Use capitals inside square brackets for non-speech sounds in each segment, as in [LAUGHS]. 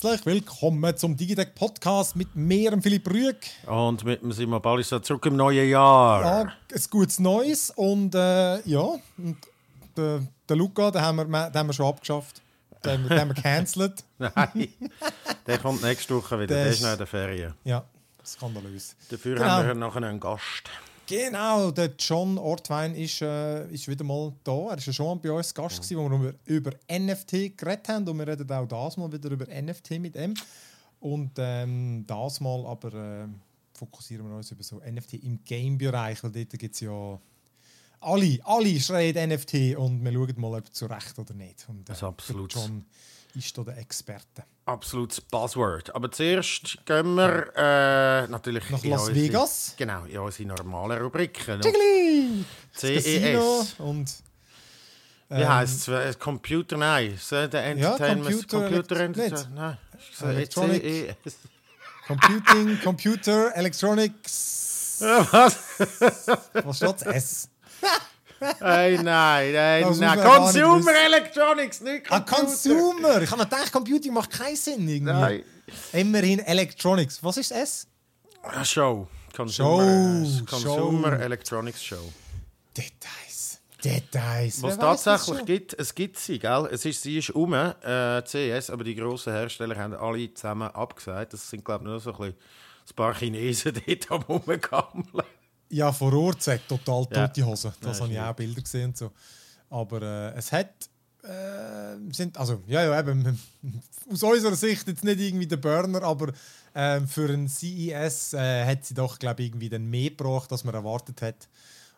Herzlich willkommen zum Digitech Podcast mit mir, Philipp Rüeg. Und mit dem Simon Ballister zurück im neuen Jahr. Ja, ein gutes Neues und äh, ja, und der, der Luca, den haben, wir, den haben wir schon abgeschafft. Den, den haben wir gecancelt. [LAUGHS] Nein, der kommt nächste Woche wieder. Der Der, ist- ist noch in der Ferien. Ja, skandalös. Dafür Genau. haben wir nachher einen Gast. Genau, der John Ortwein ist, äh, ist wieder mal da. Er war ja schon bei uns Gast, gewesen, wo wir über, NFT geredet haben. Und wir reden auch das mal wieder über NFT mit ihm. Und ähm, das mal aber äh, fokussieren wir uns über so NFT im Game-Bereich, weil dort gibt es ja alle, alle schreien NFT und wir schauen mal, ob zu Recht oder nicht. Und, äh, Das ist absolut. John ist da der Experte. Absolutes Buzzword. Aber zuerst gehen wir äh, natürlich Nach Las unsere- Vegas. Genau, in unsere normalen Rubriken. Jiggly! Casino CES. und Wie ähm, heisst es? Computer, nein. Der Entertainment. Computer- Computer Entertainment. Nein. Electronic- CES. Computing, Computer, Electronics. [LAUGHS] Was? Was steht S? [LAUGHS] Hey, nein, nein, Das muss nein. man gar Consumer wissen. Electronics, nicht Ah, Computer. Consumer! Ich habe gedacht, Computing macht keinen Sinn. Irgendwie. Nein. Immerhin Electronics. Was ist S? Ah, Show. Consumer, Show, Consumer Show. Electronics Show. Details. Details. Was Wer das tatsächlich schon? gibt, es gibt sie, gell? Es ist, sie ist um, äh, CS, aber die grossen Hersteller haben alle zusammen abgesagt. Das sind, glaube ich, nur so ein, bisschen ein paar Chinesen [LAUGHS] dort am Rumgammeln. Ja, vor Ort sagt total Ja. tote Hose. Das Ja, habe ich auch Bilder gesehen und so. Aber äh, es hat. Äh, sind, also, ja, ja, eben. [LAUGHS] Aus unserer Sicht jetzt nicht irgendwie der Burner, aber ähm, für ein CES äh, hat sie doch, glaube ich, irgendwie dann mehr gebracht, als man erwartet hat.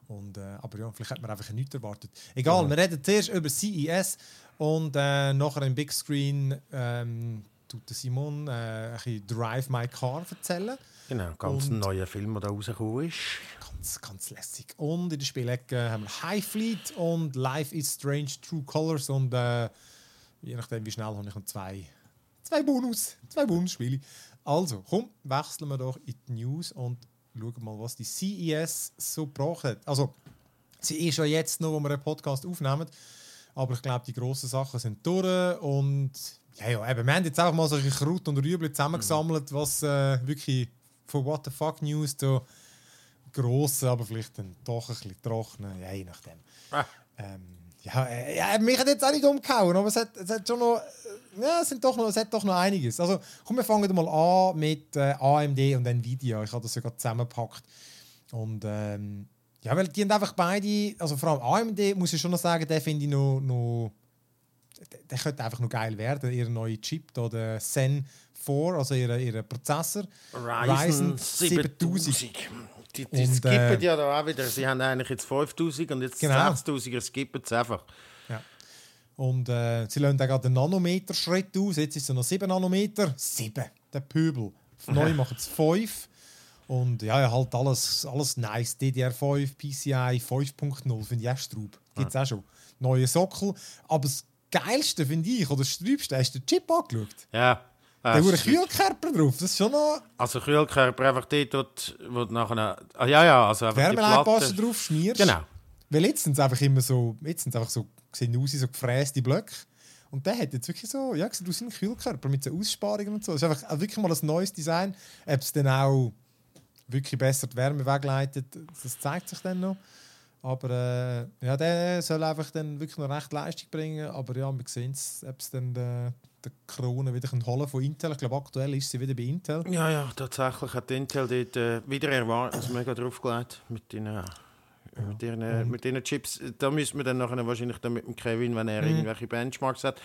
Und, äh, aber ja, vielleicht hat man einfach nichts erwartet. Egal, wir reden zuerst über CES und äh, nachher im Big Screen ähm, tut Simon äh, ein bisschen Drive My Car erzählen. Genau, ganz Und- ein neuer Film, der da rausgekommen ist. Ganz, ganz lässig. Und in der Spielecke haben wir High Fleet und Life is Strange True Colors. Und äh, je nachdem, wie schnell habe ich noch zwei, zwei Bonus, zwei Bonusspiele. Also, komm, wechseln wir doch in die News und schauen mal, was die CES so gebracht hat. Also, sie ist ja jetzt noch, wo wir einen Podcast aufnehmen. Aber ich glaube, die grossen Sachen sind durch. Und ja, ja, eben, wir haben jetzt einfach mal solche Kraut und Rüebli zusammengesammelt, was äh, wirklich von What the Fuck News da grossen, aber vielleicht dann doch ein bisschen trockenen, ja, je nachdem. Ah. Ähm, ja, äh, ja, mich hat jetzt auch nicht umgehauen, aber es hat, es hat schon noch, äh, ja, es, sind doch noch, es hat doch noch einiges. Also, komm, wir fangen mal an mit äh, AMD und Nvidia. Ich habe das gerade zusammengepackt. Und ähm, ja, weil die haben einfach beide, also vor allem AMD, muss ich schon noch sagen, der finde ich noch, noch der, der könnte einfach noch geil werden. Ihr neuer Chip, da, der Zen 4, also ihr, ihr Prozessor. Ryzen 7000. Die, die Und, skippen äh, ja da auch wieder. Sie haben eigentlich jetzt 5000 und jetzt Genau. 6000. Er skippen es einfach. Ja. Und äh, sie lassen auch gerade den Nanometer-Schritt aus. Jetzt ist es noch 7 Nanometer. 7, der Pöbel. Neu machen es 5. Und ja, ja, halt alles, alles nice. DDR5, PCI 5.0 finde ich auch Straub. Gibt es auch schon. Neue Sockel. Aber das Geilste finde ich, oder das Sträubste, hast du den Chip angeschaut? Ja. Da Äh, wurde ein Kühlkörper drauf. Das ist schon noch Also Kühlkörper einfach dort, wo du nachher... Ah, ja, ja, also einfach die Wärmeleitpaste drauf schmierst. Genau. Weil jetzt sind es einfach immer so, jetzt sind einfach so, sehen aus wie so gefräste Blöcke. Und der hat jetzt wirklich so, ja, sieht aus wie ein Kühlkörper mit so Aussparungen und so. Das ist einfach auch wirklich mal ein neues Design. Ob es dann auch wirklich besser die Wärme wegleitet, das zeigt sich dann noch. Aber äh, ja, der soll einfach dann wirklich noch recht Leistung bringen. Aber ja, wir sehen es, ob es dann der, der Krone wieder holen von Intel. Ich glaube, aktuell ist sie wieder bei Intel. Ja, ja, tatsächlich hat Intel dort äh, wieder erwartet, mega draufgelegt mit den, äh, mit, ihren, äh, mit ihren Chips. Da müssen wir dann nachher wahrscheinlich dann mit dem Kevin, wenn Mhm. er irgendwelche Benchmarks hat.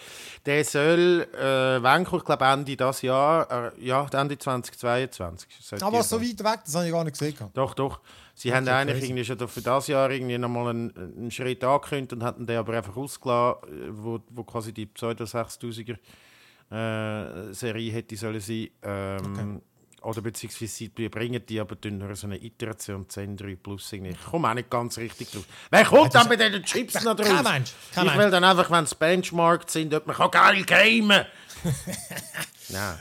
Der soll, äh, kommt, ich glaube Ende das Jahr, äh, ja, Ende 2022. sollte Aber so weit weg, das habe ich gar nicht gesehen. Doch, doch. Sie haben Okay, eigentlich crazy. irgendwie schon für das Jahr irgendwie nochmal einen, einen Schritt angekündigt und hatten den aber einfach ausgelassen, äh, wo, wo quasi die Pseudo 6000er äh, Serie hätte sollen sein. Ähm, Oder beziehungsweise sie bringen die aber dann nur so eine Iteration 10.3 Plus. irgendwie. Ich komme auch nicht ganz richtig drauf. Wer kommt dann bei diesen Chips noch drauf? Kein Mensch, kein ich will dann einfach, wenn es benchmarkt sind, ob man kann geil gamen. [LAUGHS]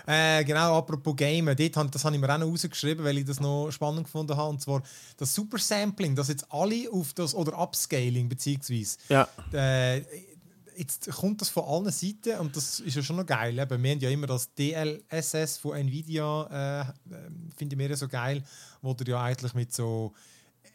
Äh, genau, apropos Gamen, dort, das habe ich mir auch noch rausgeschrieben, weil ich das noch spannend gefunden habe. Und zwar das Super Sampling, dass jetzt alle auf das, oder Upscaling beziehungsweise, Ja. äh, jetzt kommt das von allen Seiten und das ist ja schon noch geil. Eben, wir haben ja immer das DLSS von Nvidia, äh, finde ich mir so geil, wo du ja eigentlich mit so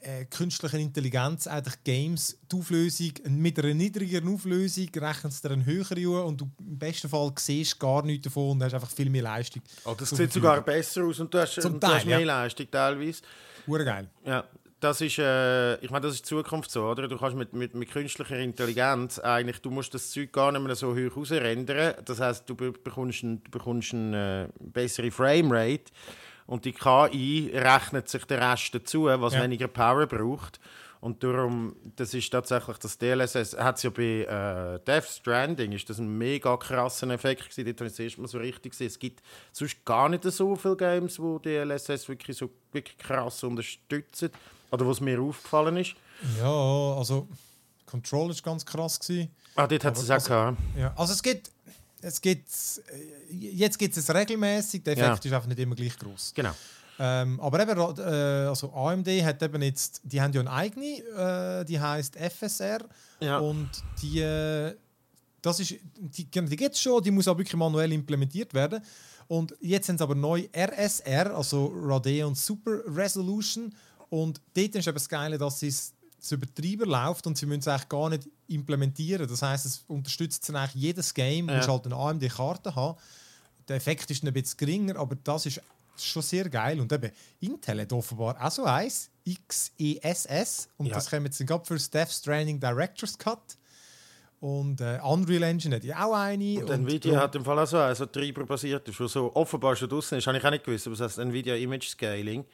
äh, künstlicher Intelligenz eigentlich Games die Auflösung mit einer niedrigeren Auflösung rechnet es dir eine höhere und du im besten Fall siehst gar nichts davon und hast einfach viel mehr Leistung. Oh, das sieht sogar besser aus und du hast, Zum du hast Teil, mehr ja. Leistung teilweise. Urgeil. Ja, das ist, äh, ich meine, das ist die Zukunft so, oder? Du kannst mit, mit, mit künstlicher Intelligenz eigentlich, du musst das Zeug gar nicht mehr so hoch rausrendern. Das heißt, du be- bekommst, ein, du bekommst eine äh, bessere Framerate und die KI rechnet sich den Rest dazu, was Ja. weniger Power braucht. Und darum, das ist tatsächlich das DLSS, hat es ja bei äh, Death Stranding, ist das ein mega krasser Effekt gewesen, dort habe ich das erste Mal so richtig gesehen. Es gibt sonst gar nicht so viele Games, wo DLSS wirklich so wirklich krass unterstützen. Oder was mir aufgefallen ist. Ja, also Control ist ganz krass gewesen. Ah, dort hat es es auch also- gehabt. Ja, also es gibt, es gibt, äh, jetzt gibt es regelmäßig. Der Effekt Ja. ist einfach nicht immer gleich groß. Genau. Ähm, aber eben, äh, also AMD hat eben jetzt, die haben ja eine eigene, äh, die heißt FSR Ja. und die, äh, das ist, die, die gibt es schon, die muss aber wirklich manuell implementiert werden. Und jetzt sind sie aber neu RSR, also Radeon Super Resolution. Und dort ist eben das Geile, dass es das Übertreiber läuft und sie müssen es eigentlich gar nicht implementieren. Das heißt, es unterstützt dann eigentlich jedes Game, Ja. ja. halt eine AMD-Karte haben. Der Effekt ist ein bisschen geringer, aber das ist schon sehr geil. Und eben, Intel hat offenbar auch so eins, XESS. Und Ja. das kommt jetzt gerade für das Death Stranding Director's Cut. Und äh, Unreal Engine hat ja auch eine. Und Nvidia hat im Fall auch so also treiberbasiert ist, was so offenbar schon draußen ist, habe ich auch nicht gewusst, aber das heißt Nvidia Image Scaling.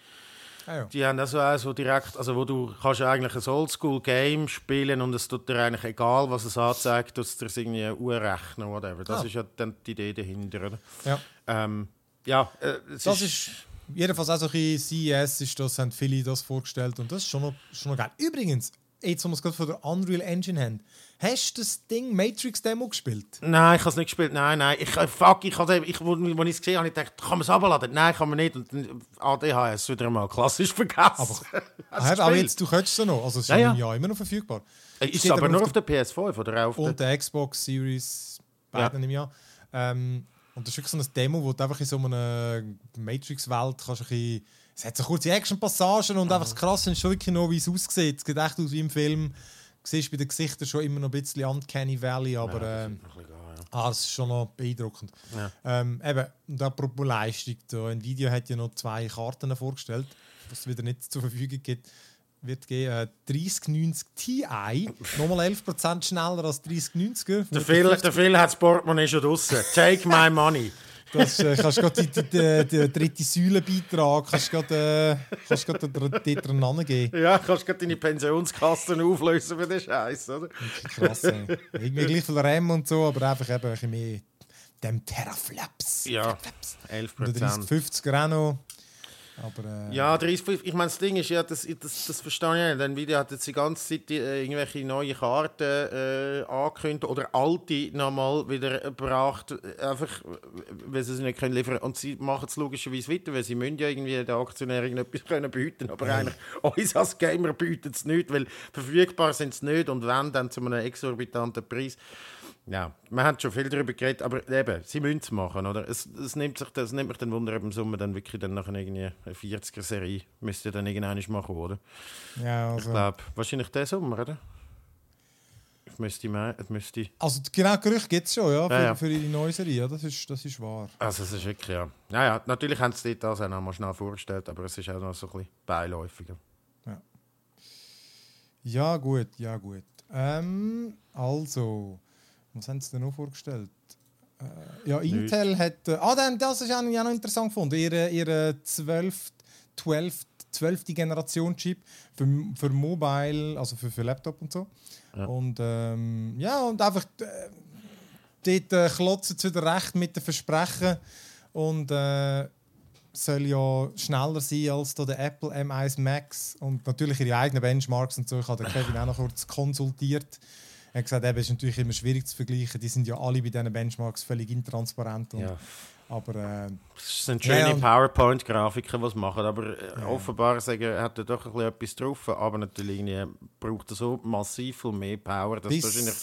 Ah, ja. Die haben auch so direkt, also wo du kannst eigentlich ein Oldschool-Game spielen und es tut dir eigentlich egal, was es anzeigt, dass es dir irgendwie urrechnen whatever. Das Ah. ist ja dann die Idee dahinter, oder? ja. Ähm, ja, äh, es Das ist jedenfalls auch so ein CES, ist das, haben viele das vorgestellt und das ist schon noch, schon noch geil. Übrigens, jetzt, wo wir es gerade von der Unreal Engine haben, hast du das Ding Matrix Demo gespielt? Nein, ich habe es nicht gespielt. Nein, nein. Ich, äh, fuck, ich habe, ich, wo, wo ich es gesehen habe, ich gedacht, kann man es runterladen? Nein, kann man nicht. Und dann ADHS wieder mal klassisch vergessen. Aber, [LAUGHS] aber gespielt? jetzt, du könntest es noch, also es ist Ja, ja, ja. ja immer noch verfügbar. Äh, Ist steht aber aber nur auf auf der PS5 oder auch auf Und der... der Xbox Series, beiden im Jahr. Ähm, und das ist wirklich so ein Demo, wo du einfach in so einer Matrix-Welt kannst ein bisschen... Es hat so kurze Action-Passagen und einfach das Krasse ist schon wirklich noch, wie es aussieht. Es sieht echt aus wie im Film. Du siehst bei den Gesichtern schon immer noch ein bisschen Uncanny Valley, aber... Ja, ähm, geil, ja. Ah, das ist schon noch beeindruckend. Ja. Ähm, eben, und apropos Leistung, da Nvidia hat ja noch zwei Karten vorgestellt, was es wieder nicht zur Verfügung gibt. Wird geben, äh, 3090 Ti, nochmal 11% schneller als 3090er. Der Phil, der Phil hat das Portemonnaie schon draussen. Take my money. [LAUGHS] Das äh, kannst du gerade die, die, die, dritte Säulenbeitrag kannst du gerade, äh, kannst gerade dort dran geben. Ja, kannst du gerade deine Pensionskasten auflösen für den Scheiß, oder? Krass, ey. Irgendwie [LAUGHS] gleich viel RAM und so, aber einfach eben ein bisschen mehr dem Teraflops. Ja, Teraflops. 11 Und der 3050er auch noch. Aber, äh, Ja, 30, ich meine, das Ding ist ja, das, das, das verstehe ich nicht. Denn Nvidia hat jetzt die ganze Zeit die, äh, irgendwelche neue Karten äh, angekündigt oder alte nochmal wieder gebracht, äh, einfach, weil sie sie nicht können liefern Und sie machen es logischerweise weiter, weil sie müssen ja irgendwie den Aktionären etwas [LAUGHS] können bieten Aber eigentlich, uns als Gamer bieten es nicht, weil verfügbar sind sie nicht und wenn, dann zu einem exorbitanten Preis. Ja, wir haben schon viel darüber geredet, aber eben, sie müssen es machen, oder? Es, es, nimmt sich, das nimmt mich dann Wunder, ob im Sommer dann wirklich dann nachher irgendwie eine 40er-Serie müsste dann irgendwann machen, oder? ja, Ich also, glaube, wahrscheinlich diesen Sommer, oder? Ich müsste mehr, es müsste... also genau, Gerüchte gibt es schon, ja, für, Ja, ja. für ihre neue Serie. Ja, das, ist, das ist wahr. Also es ist wirklich, ja... Naja, natürlich haben sie das auch noch mal schnell vorgestellt, aber es ist auch noch so ein bisschen beiläufiger. Ja, gut, ja, gut. Ähm, also, was haben sie denn noch vorgestellt? Äh, ja, Intel hat. Äh, ah, dann, das ist auch noch interessant gefunden. Ihre, ihre 12. 12. 12. Generation Chip für, für Mobile, also für, für Laptop und so. Ja. Und ähm, ja, und einfach äh, dort äh, klotzen sie wieder recht mit den Versprechen und äh, soll ja schneller sein als der Apple M1 Max und natürlich ihre eigenen Benchmarks und so. Ich habe den Kevin auch noch kurz konsultiert. Er hat gesagt, eben, es ist natürlich immer schwierig zu vergleichen. Die sind ja alle bei diesen Benchmarks völlig intransparent. Ja. Aber äh, Es sind Ja, schöne und- PowerPoint-Grafiken, die sie machen, aber äh, offenbar sagen, hat er doch ein bisschen etwas drauf, aber natürlich braucht er so massiv viel mehr Power, dass Bis- wahrscheinlich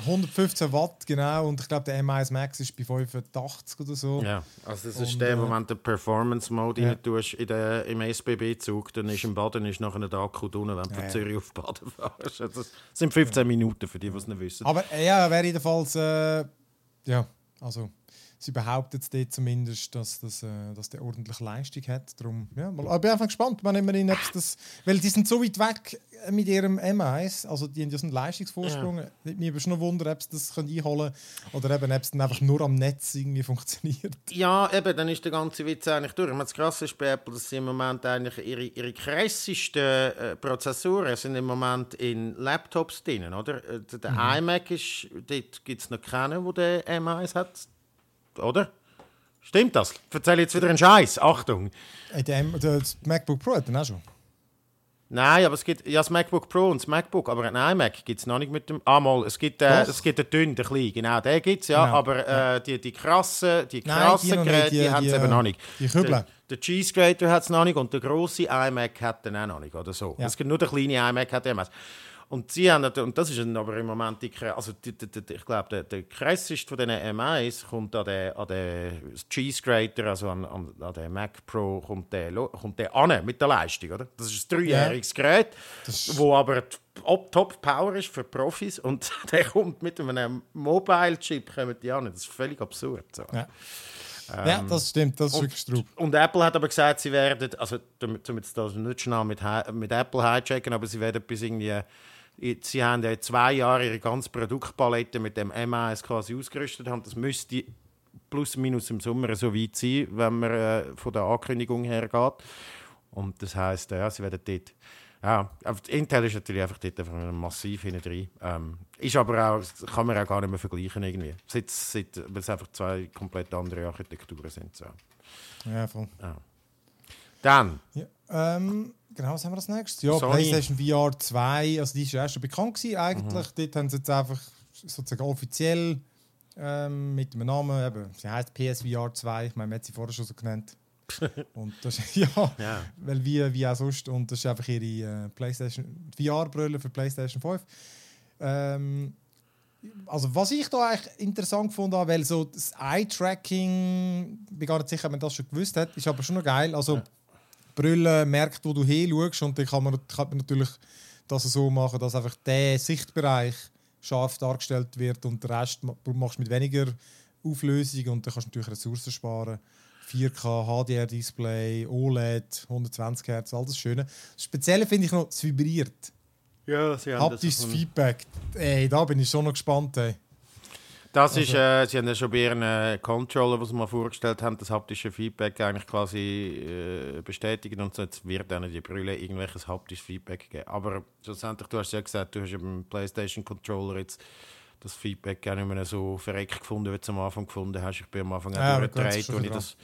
115 Watt, genau. Und ich glaube, der M1 Max ist bei 85 oder so. Ja, also das ist Und, der, äh, wo wenn du den Performance-Mode ja. rein tust in der, im SBB-Zug, dann ist im Baden ist nachher der Akku drin, wenn du Ja, von ja. Zürich auf Baden fährst. Also Das sind 15 Minuten für die, die es nicht wissen. Aber äh, ja, wäre jedenfalls, äh, ja, also sie behauptet dort zumindest, dass, das, äh, dass der ordentlich Leistung hat. Darum, ja, mal, aber ich bin einfach gespannt, wenn immerhin, ob's das, weil die sind so weit weg äh, mit ihrem M1, also die haben ja so einen Leistungsvorsprung. Ja. Würde schon noch wundern, ob sie das können einholen können oder eben, ob es dann einfach nur am Netz irgendwie funktioniert. Ja, eben, dann ist der ganze Witz eigentlich durch. Ich meine, Das Krasse ist bei Apple, dass sie im Moment eigentlich ihre, ihre krassesten äh, Prozessoren sind im Moment in Laptops drin, oder? Äh, Der Mhm. iMac ist, dort gibt es noch keinen, der den M1 hat, oder? Stimmt das? Erzähl jetzt wieder einen Scheiß. Achtung. Äh, das MacBook Pro hat dann auch schon. Nein, aber es gibt ja das MacBook Pro und das MacBook, aber ein iMac gibt es noch nicht mit dem. Ah, mal, es gibt, äh, es gibt den dünnen, den kleinen, genau, den gibt es, ja, Genau. aber äh, die, die krassen, die Nein, krassen die noch nicht, Geräte, die, die- haben es die, eben äh, noch nicht. die Kübel. Der, der Cheese Grater hat es noch nicht und der grosse iMac hat den auch noch nicht, oder so. Ja. Es gibt nur der kleine iMac hat den. Und sie haben, und das ist ein- aber im Moment, die, also die, die, die, ich glaube, der, der krasseste von diesen M1 kommt an den, an den Cheese Grater, also an, an, an den Mac Pro, kommt der, kommt der an mit der Leistung, oder? Das ist ein dreijähriges Gerät, Das- wo aber t- op- Top Power ist für Profis und [LAUGHS] der kommt mit einem Mobile Chip kommen die an. Das ist völlig absurd. So. Ja. ja, das stimmt, das ist wirklich Strub. Und Apple hat aber gesagt, sie werden, also damit damit sie das nicht schnell mit, mit Apple hijacken, aber sie werden bis irgendwie, sie haben ja zwei Jahre ihre ganze Produktpalette mit dem M1 quasi ausgerüstet haben. Das müsste plus minus im Sommer so weit sein, wenn man äh, von der Ankündigung her geht. Und das heisst, ja, sie werden dort. Ja, Intel ist natürlich einfach dort einfach massiv hinten drin. Ähm, ist aber auch, kann man auch gar nicht mehr vergleichen irgendwie. Seit, seit, weil es einfach zwei komplett andere Architekturen sind. So. Ja, voll. Dann, Ja, ähm, genau, was haben wir als nächstes? Ja, Sony. PlayStation VR 2, also die ist ja erst schon bekannt gewesen eigentlich. Mhm. Dort haben sie jetzt einfach sozusagen offiziell ähm, mit dem Namen, eben, sie heißt PSVR 2, ich meine, man hat sie vorher schon so genannt. [LAUGHS] und das [LAUGHS] ja, Ja. weil wie, wie auch sonst, und das ist einfach ihre äh, PlayStation VR-Brille für PlayStation 5. Ähm, also was ich da eigentlich interessant gefunden habe, weil so das Eye-Tracking, ich bin gar nicht sicher, ob man das schon gewusst hat, ist aber schon noch geil. Also die Brille merkt, wo du hinschaust und dann kann man, kann man natürlich das so machen, dass einfach der Sichtbereich scharf dargestellt wird und den Rest ma- du machst mit weniger Auflösung und dann kannst du natürlich Ressourcen sparen. 4K, HDR-Display, OLED, 120 Hertz, all das Schöne. Das Spezielle finde ich noch, es vibriert. Ja, sie Haptisches Feedback. Ey, da bin ich schon noch gespannt. Ey. Das ist, äh, sie haben ja schon bei ihren äh, Controller, die sie mal vorgestellt haben, das haptische Feedback eigentlich quasi äh, bestätigt und so, jetzt wird dann die Brille irgendwelches haptisches Feedback geben. Aber schlussendlich, du hast ja gesagt, du hast beim PlayStation Controller jetzt das Feedback gar nicht mehr so verreckt gefunden, wie du es am Anfang gefunden hast. Ich bin am Anfang auch Ja, wo ich das...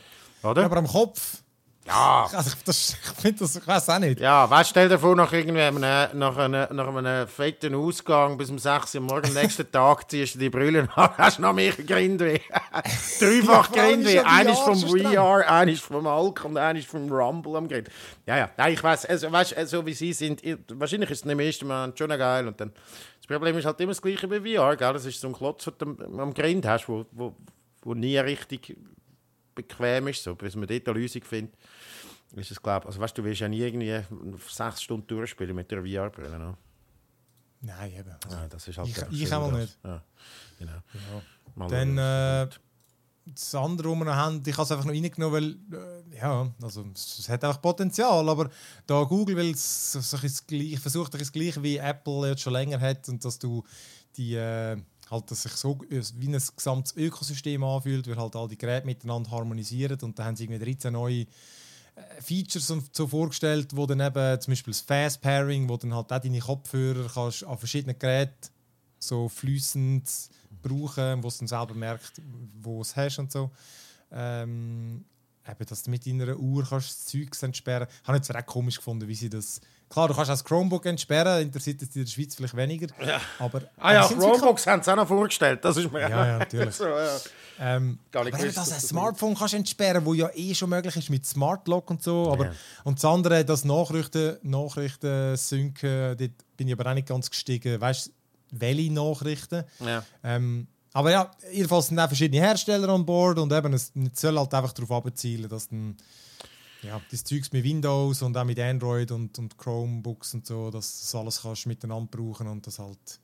Oder? Ja, aber am Kopf, Ja, [LAUGHS] also, das, ich finde das, ich weiß auch nicht. Ja, weißt, stell dir vor, nach, irgendwie einem, nach, einem, nach einem fetten Ausgang bis um 6 Uhr morgens am nächsten [LAUGHS] Tag ziehst du die Brille an, hast noch mehr Grindweh. [LAUGHS] Dreifach Ja, Grindweh. ist vom. VR, einer ist vom Alk und einer ist vom Rumble am Grind. Ja, ja, nein, ich weiß, also, weißt, so wie sie sind, ich- wahrscheinlich ist es nicht im ersten Mal schon geil. Und dann, das Problem ist halt immer das gleiche wie VR, gell? Das ist so ein Klotz, den du am- am Grind hast, wo, wo, wo nie richtig bequem ist, so, bis man dort eine Lösung findet. Ist es, glaub, also weißt du, du willst ja nie irgendwie sechs Stunden durchspielen mit der VR-Brille. No? Nein, eben. Also, Ja, das ist halt Ich- ich auch nicht. Ja, genau. Mal Dann äh, das andere, was wir noch haben, ich habe es einfach noch reingenommen, weil, äh, ja, also es, es hat einfach Potenzial, aber da Google will es versucht das Gleiche wie Apple jetzt schon länger hat und dass du die äh, halt, dass sich so wie ein gesamtes Ökosystem anfühlt, weil halt all die Geräte miteinander harmonisieren und da haben sie irgendwie 13 neue äh, Features so vorgestellt, wo dann eben zum Beispiel das Fast Pairing, wo dann halt auch deine Kopfhörer kannst an verschiedenen Geräten so flüssend brauchen, wo es dann selber merkt, wo es hast und so. Ähm, eben, dass du mit deiner Uhr kannst das Zeug entsperren. Ich habe jetzt recht komisch gefunden, wie sie das... Klar, du kannst auch das Chromebook entsperren, interessiert es in der Schweiz vielleicht weniger. Aber, Ah ja, aber sind sie Chromebooks haben sie auch noch vorgestellt. Das ist mir Ja, ja, natürlich. [LAUGHS] so, ja. Ähm, Gar nicht gewusst, dass ein Smartphone kannst entsperren wo ja eh schon möglich ist mit Smart Lock und so. Aber, Ja. Und das andere, das Nachrichten, Nachrichten synken, dort bin ich aber auch nicht ganz gestiegen. Weißt welche Nachrichten. Ja. Ähm, aber ja, jedenfalls sind auch verschiedene Hersteller an Bord und eben, es soll halt einfach darauf abzielen, dass dann ja, das Zeugs mit Windows und auch mit Android und, und Chromebooks und so, dass das alles kannst miteinander brauchen und das halt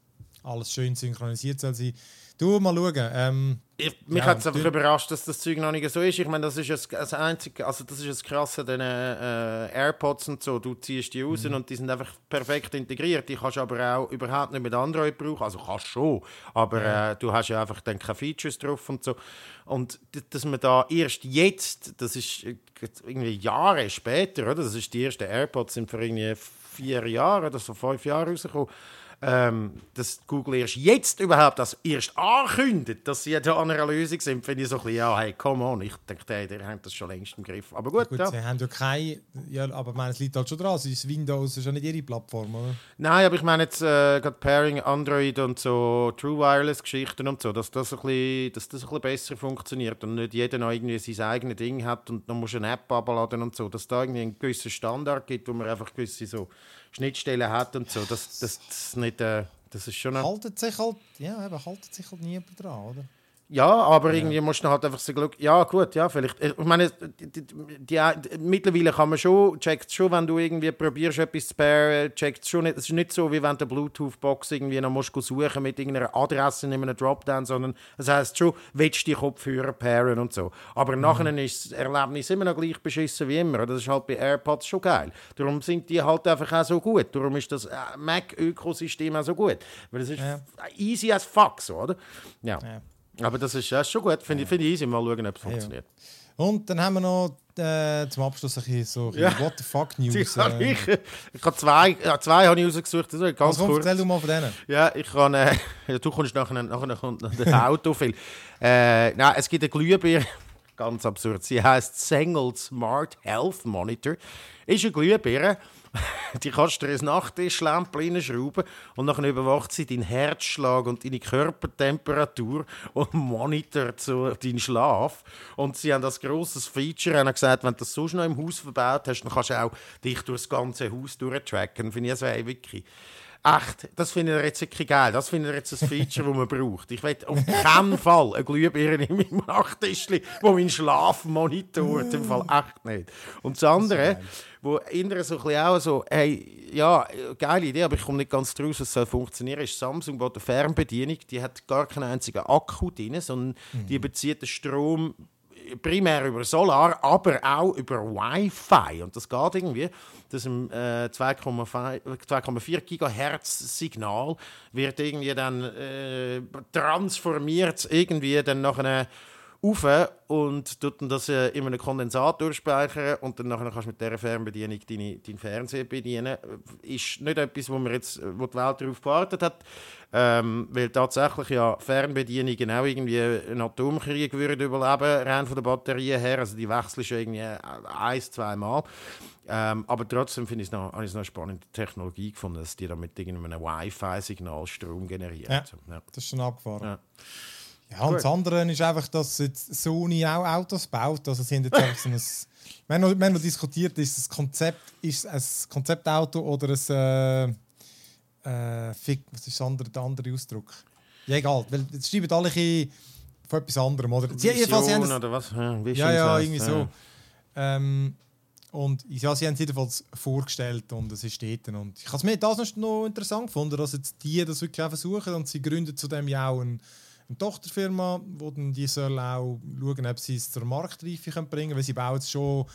alles schön synchronisiert soll sein. Du, mal schauen. Ähm, ich, mich Ja, hat es einfach du- überrascht, dass das Zeug noch nicht so ist. Ich meine, das ist das, das einzige, also das ist das Krasse an den äh, AirPods und so. Du ziehst die Mhm. raus und die sind einfach perfekt integriert. Die kannst du aber auch überhaupt nicht mit Android brauchen. Also kannst schon, aber äh, du hast ja einfach dann keine Features drauf und so. Und dass man da erst jetzt, das ist äh, irgendwie Jahre später, oder? Das ist die ersten AirPods sind vor irgendwie vier Jahren oder so fünf Jahren rausgekommen. Ähm, dass Google erst jetzt überhaupt das erst ankündigt, dass sie da an einer Lösung sind, finde ich so ein bisschen, ja, hey, come on, ich denke, hey, der hat das schon längst im Griff. Aber gut, gut, ja. sie haben ja keine, ja, aber ich meine, es liegt halt schon dran. Es ist Windows ist ja nicht ihre Plattform, oder? Nein, aber ich meine jetzt äh, gerade Pairing, Android und so True Wireless Geschichten und so, dass das ein bisschen, dass das ein bisschen besser funktioniert und nicht jeder noch irgendwie sein eigenes Ding hat und dann muss eine App abladen und so, dass da irgendwie einen gewissen Standard gibt, wo man einfach gewisse so Schnittstellen hat und so, dass das, das nicht, äh, das ist schon Haltet sich halt, ja, eben, haltet sich halt niemand dran, oder? Ja, aber irgendwie musst du halt einfach so Glück. Ja, gut, ja, vielleicht. Ich meine, die, die, die, mittlerweile kann man schon, checkt schon, wenn du irgendwie probierst, etwas zu pairen, checkt schon nicht. Es ist nicht so, wie wenn du Bluetooth-Box irgendwie noch musst suchen mit irgendeiner Adresse in einem Dropdown, sondern es heisst schon, willst du die Kopfhörer pairen und so. Aber nachher ist das Erlebnis immer noch gleich beschissen wie immer. Das ist halt bei AirPods schon geil. Darum sind die halt einfach auch so gut. Darum ist das äh, Mac-Ökosystem auch so gut. Weil es ist Ja. easy as fuck, so, oder? Ja. Ja. Aber das ist, ja, ist schon gut, finde ich, find ich easy. Mal schauen, ob es funktioniert. Und dann haben wir noch äh, zum Abschluss ein bisschen so Ja. What the fuck [LAUGHS] News. Ich, habe äh, habe zwei, ja, zwei habe ich rausgesucht, also ganz was kurz. erzähl du mal von denen. Ja, ich kann, äh, [LAUGHS] ja, du kommst nachher, nachher kommt noch das Auto viel. Äh, nein, es gibt eine Glühbirne, [LAUGHS] ganz absurd. Sie heißt Sengel Smart Health Monitor. Ist eine Glühbirne. [LAUGHS] Die kannst du dir ins Nachttischlämpchen schrauben und dann überwacht sie deinen Herzschlag und deine Körpertemperatur und monitort so deinen Schlaf. Und sie haben das grosses Feature haben gesagt, wenn du das sonst noch im Haus verbaut hast, dann kannst du auch dich durch das ganze Haus durchtracken. Finde ich ey, wirklich. Echt, das finde ich jetzt wirklich geil. Das finde ich jetzt ein Feature, das man braucht. Ich will auf keinen Fall eine Glühbirne in meinem Nachttischli, wo meinen Schlaf monitort. Im Fall echt nicht. Und das andere, wo innen so ein bisschen auch so, hey, ja, geile Idee, aber ich komme nicht ganz draus, was soll funktionieren, ist Samsung, wo die Fernbedienung, die hat gar keinen einzigen Akku drin, sondern die bezieht den Strom primär über Solar, aber auch über Wi-Fi. Und das geht irgendwie. Das im äh, 2,5 2,4 Gigahertz Signal wird irgendwie dann äh, transformiert irgendwie dann nach einer rauf und tut das äh, in einem Kondensator speichern und dann nachher kannst du mit dieser Fernbedienung deine, deinen Fernseher bedienen. Ist nicht etwas, wo, man jetzt, wo die Welt darauf gewartet hat, ähm, weil tatsächlich ja Fernbedienungen auch irgendwie einen Atomkrieg würden überleben, rein von der Batterie her. Also die wechseln schon irgendwie ein, zwei Mal. Ähm, aber trotzdem finde ich es noch, habe ich es noch eine spannende Technologie gefunden, dass die da mit irgendeinem Wi-Fi-Signal Strom generieren. Ja. Ja. Das ist schon abgefahren. Ja. Ja, und Gut. das andere ist einfach, dass jetzt Sony auch Autos baut. Also sie haben jetzt einfach so ein, [LAUGHS] wir, haben noch, wir haben noch diskutiert, ist das Konzept ist es ein Konzeptauto oder ein äh, äh, Fick, was ist das andere, der andere Ausdruck? Ja, egal, weil jetzt schreiben alle ein von etwas anderem. Oder? Sie, jedenfalls, sie haben das, oder was? Ja, ja, ja, irgendwie so. Ähm, und ja, sie haben es jedenfalls vorgestellt und es ist dort. Und ich habe es mir das noch- noch interessant gefunden, dass jetzt die das wirklich auch versuchen und sie gründen zudem ja auch ein, eine Tochterfirma, wo dann die soll auch schauen, ob sie es zur Marktreife können bringen können, weil sie bauen es schon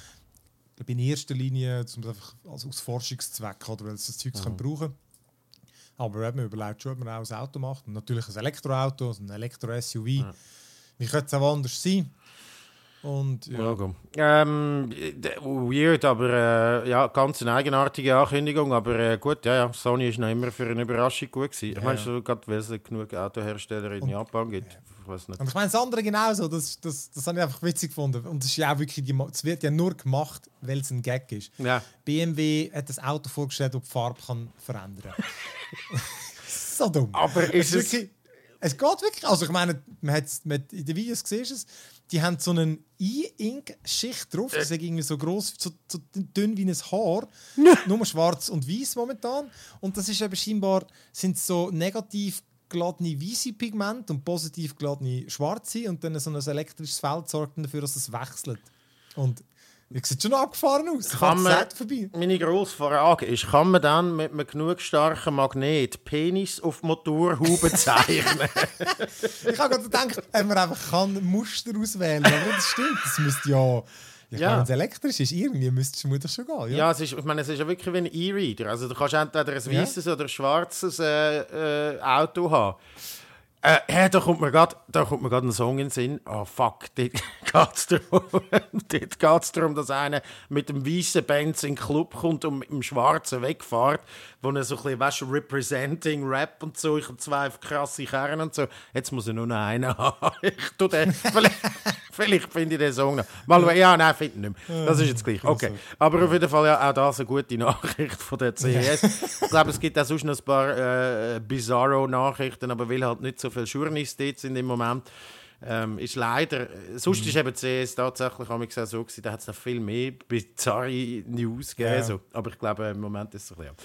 in erster Linie zum einfach aus Forschungszweck oder weil sie das Zeug mhm. brauchen aber man überlegt schon, ob man auch ein Auto macht. Und natürlich ein Elektroauto, also ein Elektro-SUV. Wie könnte es auch anders sein? Und ja. Ähm, weird, aber äh, ja, ganz eine eigenartige Ankündigung. Aber äh, gut, ja, ja, Sony ist noch immer für eine Überraschung gut gewesen. ich meine, ja. so, gerade weil es genug Autohersteller in Und- Japan gibt. Ich weiß nicht. Und ich meine, das andere genauso, das, das, das habe ich einfach witzig gefunden. Und das ist ja auch wirklich, die, es wird ja nur gemacht, weil es ein Gag ist. Ja, BMW hat ein Auto vorgestellt, das die Farbe kann verändern kann. [LAUGHS] so dumm. aber ist es, ist es... wirklich, es geht wirklich. Also ich meine, man hat, man hat in den Videos gesehen, es, die haben so eine E-Ink-Schicht drauf. Das ist irgendwie so groß, so, so dünn wie ein Haar. Nur schwarz und weiß momentan. Und das ist eben scheinbar sind so negativ geladene weiße Pigmente und positiv geladene schwarze. Und dann so ein elektrisches Feld sorgt dafür, dass es wechselt. Und ich sieht schon abgefahren aus. Kann man, vorbei. Meine grosse Frage ist, kann man dann mit einem genug starken Magnet Penis auf die Motorhaube [LAUGHS] zeichnen? ich habe gerade gedacht, ob man einfach kann Muster auswählen kann. Aber das stimmt, das müsste ja... Ich ja. wenn es elektrisch ist, irgendwie müsste es das schon gehen. Ja, ja es ist, ich meine, es ist ja wirklich wie ein E-Reader. Also du kannst entweder ein weißes ja. oder ein schwarzes äh, äh, Auto haben. Äh, hey, da kommt mir gerade ein Song in den Sinn. Oh fuck, dort [LAUGHS] geht es darum, [LAUGHS] darum, dass einer mit dem weißen Benz in den Club kommt und mit dem schwarzen wegfährt, wo er so ein bisschen, weißt representing Rap und so, ich habe zwei krasse Kerne und so. Jetzt muss er nur noch einen [LAUGHS] haben. ich tu den, vielleicht, [LAUGHS] vielleicht finde ich den Song noch. Mal, ja, nein, finde ich nicht mehr. Das ist jetzt gleich. Okay. Aber auf jeden Fall, ja, auch das eine gute Nachricht von der CES. ich glaube, es gibt auch sonst noch ein paar äh, Bizarro-Nachrichten, aber weil halt nicht so viele Journalisten dort sind im Moment, ähm, ist leider, sonst mhm. ist eben CS tatsächlich auch so gewesen, da hat es noch viel mehr bizarre News gegeben, ja. so. aber ich glaube, im Moment ist es ein bisschen...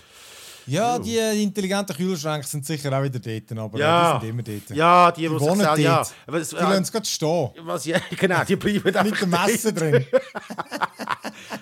Ja, die intelligenten Kühlschränke sind sicher auch wieder dort, aber ja. die sind immer dort. Ja, die, die, die wohnen dort. Ja. Die lassen es gerade stehen. Was, [LAUGHS] ja, genau, die bleiben einfach Mit dem Messer drin. [LAUGHS]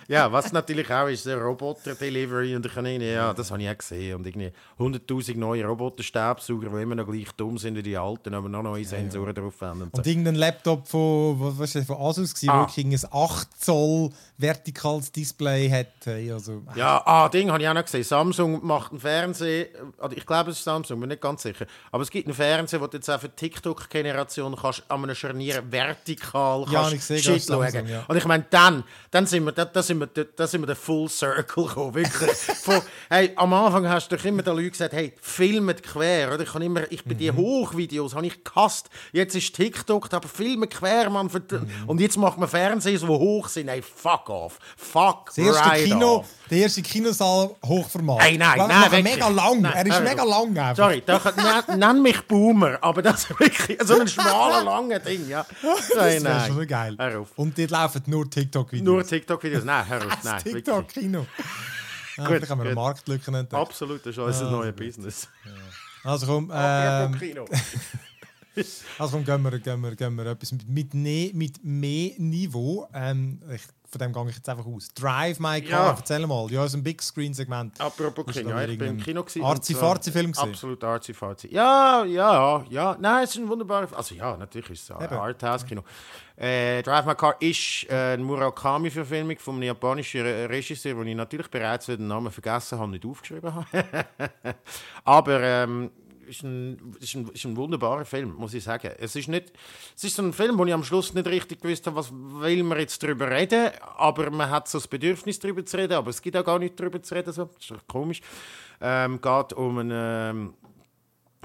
ja, was natürlich auch ist, der Roboter-Delivery und ich kann ja, das habe ich auch gesehen. Und irgendwie 100'000 neue Roboter-Staubsauger, die immer noch gleich dumm sind wie die alten, aber noch neue Sensoren ja, drauf haben. Und, so. und irgendein Laptop von, was ist von Asus, ah. wo ein 8 Zoll vertikales Display hat. Also, ja, ah, Ding habe ich auch noch gesehen. Samsung macht einen Fernseher, ich glaube es ist Samsung, bin nicht ganz sicher, aber es gibt einen Fernseher, wo du jetzt auch für die TikTok-Generation an einem Scharnier vertikal ja, kannst ich Shit schauen. Ja. Und ich meine, dann, dann sind wir, da, da sind wir, da sind wir der Full Circle gekommen, wirklich. Von, hey, am Anfang hast du doch immer den Leuten gesagt, hey, filmet quer, oder? Ich kann immer, ich bin mhm. die Hochvideos, habe ich gehasst. Jetzt ist TikTok, aber filmen quer, man. Mhm. Und jetzt macht man Fernseher, die hoch sind. Hey, fuck off. Fuck right Kino, off. Der erste Kinosaal hochvermacht. Hey, nein, nein, nein. mega lang. Nein, er ist mega lang einfach. Sorry, da, nenn [LAUGHS] mich Boomer, aber das ist wirklich so ein schmaler, langer Ding, ja. das wäre schon geil. Und dort laufen nur TikTok-Videos. Nur TikTok-Videos, nein, hör auf, [LAUGHS] nein. TikTok-Kino. [LAUGHS] Ja, Gut, haben wir eine Marktlücke entdeckt. Absolut, das ist unser ah, neues Business. Ja. Also komm, ähm, Kino. also komm, gehen wir, gehen wir, gehen wir etwas mit, mit, ne, mit mehr Niveau. Ähm, ich, von dem gehe ich jetzt einfach aus. Drive My Car, ja. erzähl mal. Ja, so ein Big Screen Segment. Apropos Kino, ja, ich bin im Kino gewesen. Arzi-Farzi Film gesehen. Absolut Arzi-Farzi. Ja, ja, ja. Nein, es ist ein wunderbarer, also ja, natürlich ist es ein Arthouse-Kino. Äh, Drive My Car ist äh, eine Murakami-Verfilmung von einem japanischen Regisseur, den ich natürlich bereits den Namen vergessen habe, nicht aufgeschrieben habe. [LAUGHS] Aber ähm, ist ein, ist, ein, ist ein wunderbarer Film, muss ich sagen. Es ist, nicht, es ist so ein Film, wo ich am Schluss nicht richtig gewusst habe, was will man jetzt darüber reden, aber man hat so das Bedürfnis darüber zu reden, aber es gibt auch gar nicht darüber zu reden, so. das ist doch komisch. Ähm, geht um einen ähm,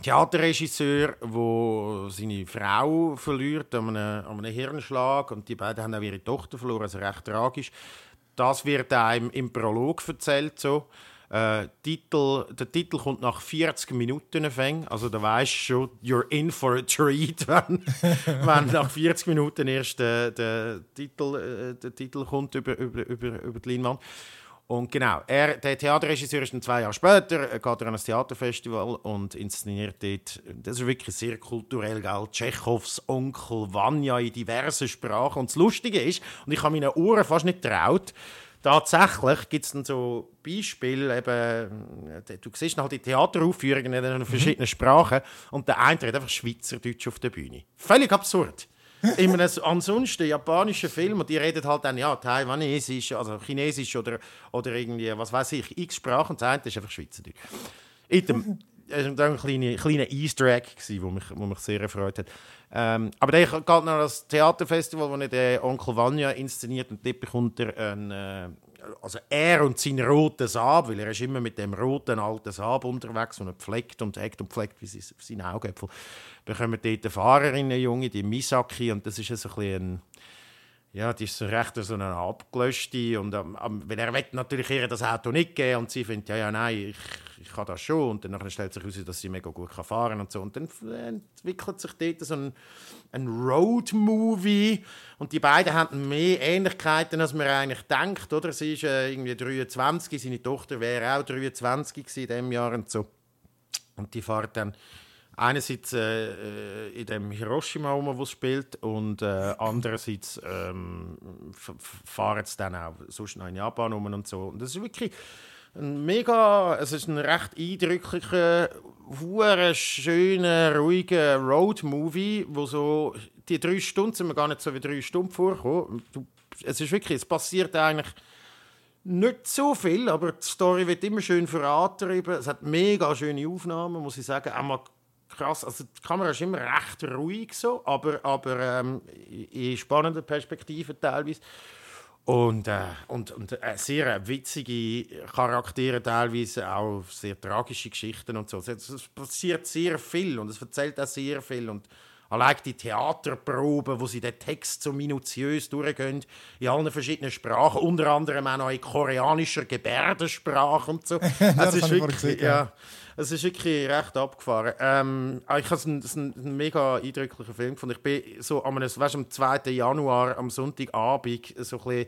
Theaterregisseur, der seine Frau verliert an einem, an einem Hirnschlag und die beiden haben auch ihre Tochter verloren, also recht tragisch. Das wird einem im Prolog erzählt so. Äh, Titel, der Titel kommt nach 40 Minuten fäng, also da weißt du schon, you're in for a treat, [LAUGHS] wenn, wenn nach 40 Minuten erst der, der, Titel, äh, der Titel kommt über, über, über, über die Leinwand. Und genau, er, der Theaterregisseur ist dann zwei Jahre später, er geht an ein Theaterfestival und inszeniert dort, das ist wirklich sehr kulturell, gell, Tschechows Onkel Vanya in diversen Sprachen. Und das Lustige ist, und ich habe meine Ohren fast nicht traut, tatsächlich gibt es dann so Beispiele, eben, äh, du siehst halt die Theateraufführungen in mhm. verschiedenen Sprachen und der eine hat einfach Schweizerdeutsch auf der Bühne. Völlig absurd. in einem ansonsten japanischen Film und die reden halt dann ja Taiwanesisch, also Chinesisch oder, oder irgendwie, was weiß ich, x Sprachen und das eine ist einfach Schweizerdeutsch. In dem, das war ein kleiner, kleiner Easter Egg, der mich, wo mich sehr erfreut hat. Ähm, aber der geht noch das Theaterfestival, das der Onkel Vanya inszeniert und dort bekommt er ein, äh, also er und sein roter Saab, weil er ist immer mit dem roten alten Saab unterwegs und er pflegt und hegt und pflegt wie seine Augäpfel. Bekommen dort eine Fahrerin, eine Junge, die Misaki und das ist so ein bisschen ein ja, die ist so recht so eine abgelöschte und ähm, weil er will natürlich ihr das Auto nicht geben und sie findet, ja, ja, nein, ich, ich kann das schon und dann stellt sich heraus, dass sie mega gut kann fahren und so und dann entwickelt sich dort so ein, ein Road-Movie und die beiden haben mehr Ähnlichkeiten, als man eigentlich denkt, oder? Sie ist äh, irgendwie 23, seine Tochter wäre auch 23 in diesem Jahr und so und die fahren dann einerseits äh, in dem Hiroshima, wo es spielt, und äh, andererseits ähm, fahren sie dann auch sonst noch in Japan um und so. Und das ist wirklich ein mega, es ist ein recht eindrücklicher, hure schöner, ruhiger Road-Movie, wo so die drei Stunden sind mir gar nicht so wie drei Stunden vorkommen. Es ist wirklich, es passiert eigentlich nicht so viel, aber die Story wird immer schön vorantrieben. Es hat mega schöne Aufnahmen, muss ich sagen. Auch mal krass. Also die Kamera ist immer recht ruhig so, aber, aber ähm, in spannenden Perspektiven teilweise. Und, äh, und, und äh, sehr witzige Charaktere teilweise, auch sehr tragische Geschichten und so. Es, passiert sehr viel und es erzählt auch sehr viel. Und allein die Theaterproben, wo sie den Text so minutiös durchgehen, in allen verschiedenen Sprachen, unter anderem auch noch in koreanischer Gebärdensprache und so. [LAUGHS] ja, es ist wirklich, ja, es ist wirklich recht abgefahren. Ähm, ah, ich habe es einen, einen, mega eindrücklichen Film gefunden. Ich bin so am, weißt, am 2. Januar, am Sonntagabend, so ein bisschen,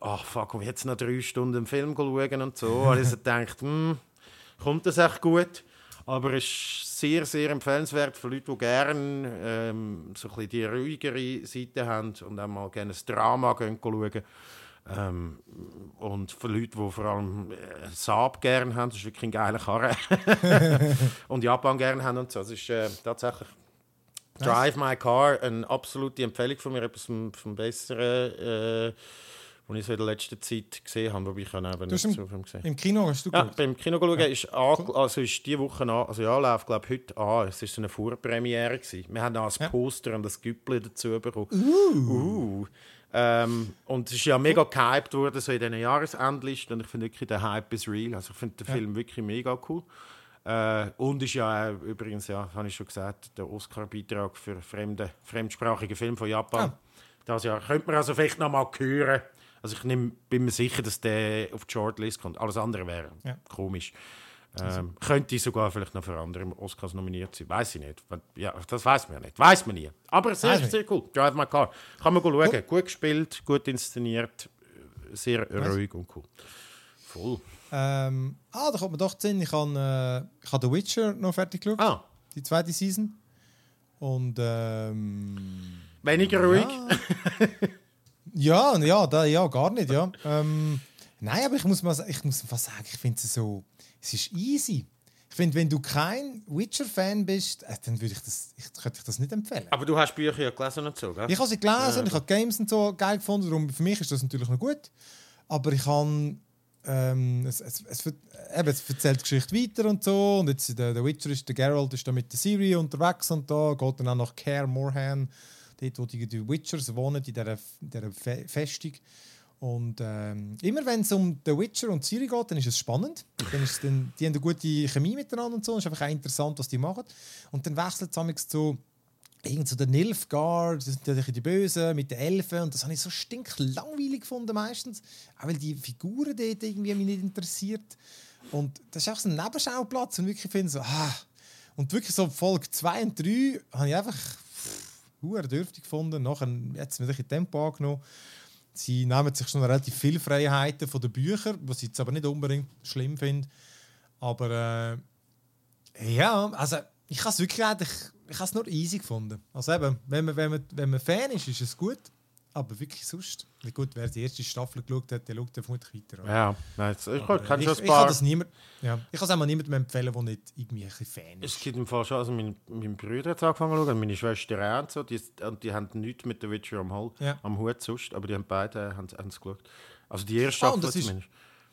ach fuck, ich jetzt noch drei Stunden einen Film schauen und so. [LAUGHS] Und ich so gedacht, hm, kommt das echt gut? Aber es ist sehr, sehr empfehlenswert für Leute, die gerne ähm, so ein bisschen die ruhigere Seite haben und auch mal gerne ein Drama gehen schauen. Ähm, und für Leute, die vor allem äh, Saab gerne haben, das ist wirklich ein geiler Karre. [LAUGHS] und Japan gerne haben und so. Das ist äh, tatsächlich Drive My Car eine absolute Empfehlung von mir, etwas vom, vom Besseren, äh, was ich so in der letzten Zeit gesehen habe, wobei ich habe eben nicht so viel gesehen. Im Kino hast du ja, beim Kino geschaut, ja. ist, an, also ist die Woche an, also ja, läuft glaube heute an. Es war so eine Vorpremiere. Gewesen. Wir haben auch ein Poster und das Güppel dazu bekommen. Uh. Uh. Ähm, und es ist ja mega gehypt worden so in diesen Jahresendlisten. Und ich finde wirklich, der Hype ist real. Also ich finde den ja. Film wirklich mega cool. Äh, und ist ja auch, übrigens, ja, habe ich schon gesagt, der Oscar-Beitrag für fremde, fremdsprachige Film von Japan. Ja. Das Jahr könnte man also vielleicht noch mal hören. Also ich nehm, bin mir sicher, dass der auf die Shortlist kommt. Alles andere wäre ja. komisch. Ähm, könnte sogar vielleicht noch für andere Oscars nominiert sein. Weiß ich nicht. Ja, das weiß man ja nicht. Weiß man nie. Aber sehr, sehr cool. Drive My Car. Kann man schauen. Cool. Gut gespielt, gut inszeniert, sehr ruhig und cool. Voll. Ähm, ah, da kommt mir doch Sinn. Ich habe äh, ich hab The Witcher noch fertig geschaut. Ah. Die zweite Season. Und ähm, weniger ruhig. Ja, [LAUGHS] ja, ja, da, ja gar nicht. Ja. Ähm, nein, aber ich muss mal, ich muss fast sagen, ich finde es so es ist easy. Ich finde, wenn du kein Witcher-Fan bist, äh, dann würde ich das, ich, könnte ich das nicht empfehlen. Aber du hast Bücher ja gelesen und so, gell? Ich habe sie gelesen, ja. ich habe Games und so geil gefunden, darum für mich ist das natürlich noch gut. Aber ich habe ähm, es, es, es, eben, es erzählt die Geschichte weiter und so. Und jetzt der, der Witcher ist, der Geralt ist da mit der Siri unterwegs und da geht dann auch nach Care Morhan, dort wo die, die Witchers wohnen, in dieser, dieser Festung. Und ähm, immer wenn es um The Witcher und Siri geht, dann ist es spannend. Dann ist dann, die haben eine gute Chemie miteinander und so. Es ist einfach auch interessant, was die machen. Und dann wechselt es zu irgend so der Nilfgaard, das sind natürlich die Bösen mit den Elfen und das habe ich so stinklangweilig gefunden meistens, auch weil die Figuren dort irgendwie mich nicht interessiert und das ist auch so ein Nebenschauplatz und wirklich finde so, ah. und wirklich so Folge 2 und 3 habe ich einfach pff, dürftig gefunden, nachher jetzt ein bisschen Tempo angenommen Sie nehmen sich schon relativ viele Freiheiten von den Büchern, was ich jetzt aber nicht unbedingt schlimm finde. Aber äh, ja, also ich habe es wirklich ich es nur easy gefunden. Also eben, wenn man, wenn, man, wenn man Fan ist, ist es gut. Aber wirklich sonst. Gut, wer die erste Staffel geschaut hat, der schaut vermutlich weiter. Oder? Ja, nein, ich, ich, kann ich, ich kann das niemand, ja, ich kann es auch niemandem empfehlen, der nicht irgendwie ein Fan ist. Es gibt im Fall schon, also mein, mein Bruder hat angefangen zu schauen, meine Schwester auch und so, die, und die haben nichts mit der Witcher am, Hall, ja. am Hut sonst, aber die haben beide haben, haben es geschaut. Also die erste Staffel ah, und zumindest. Ist,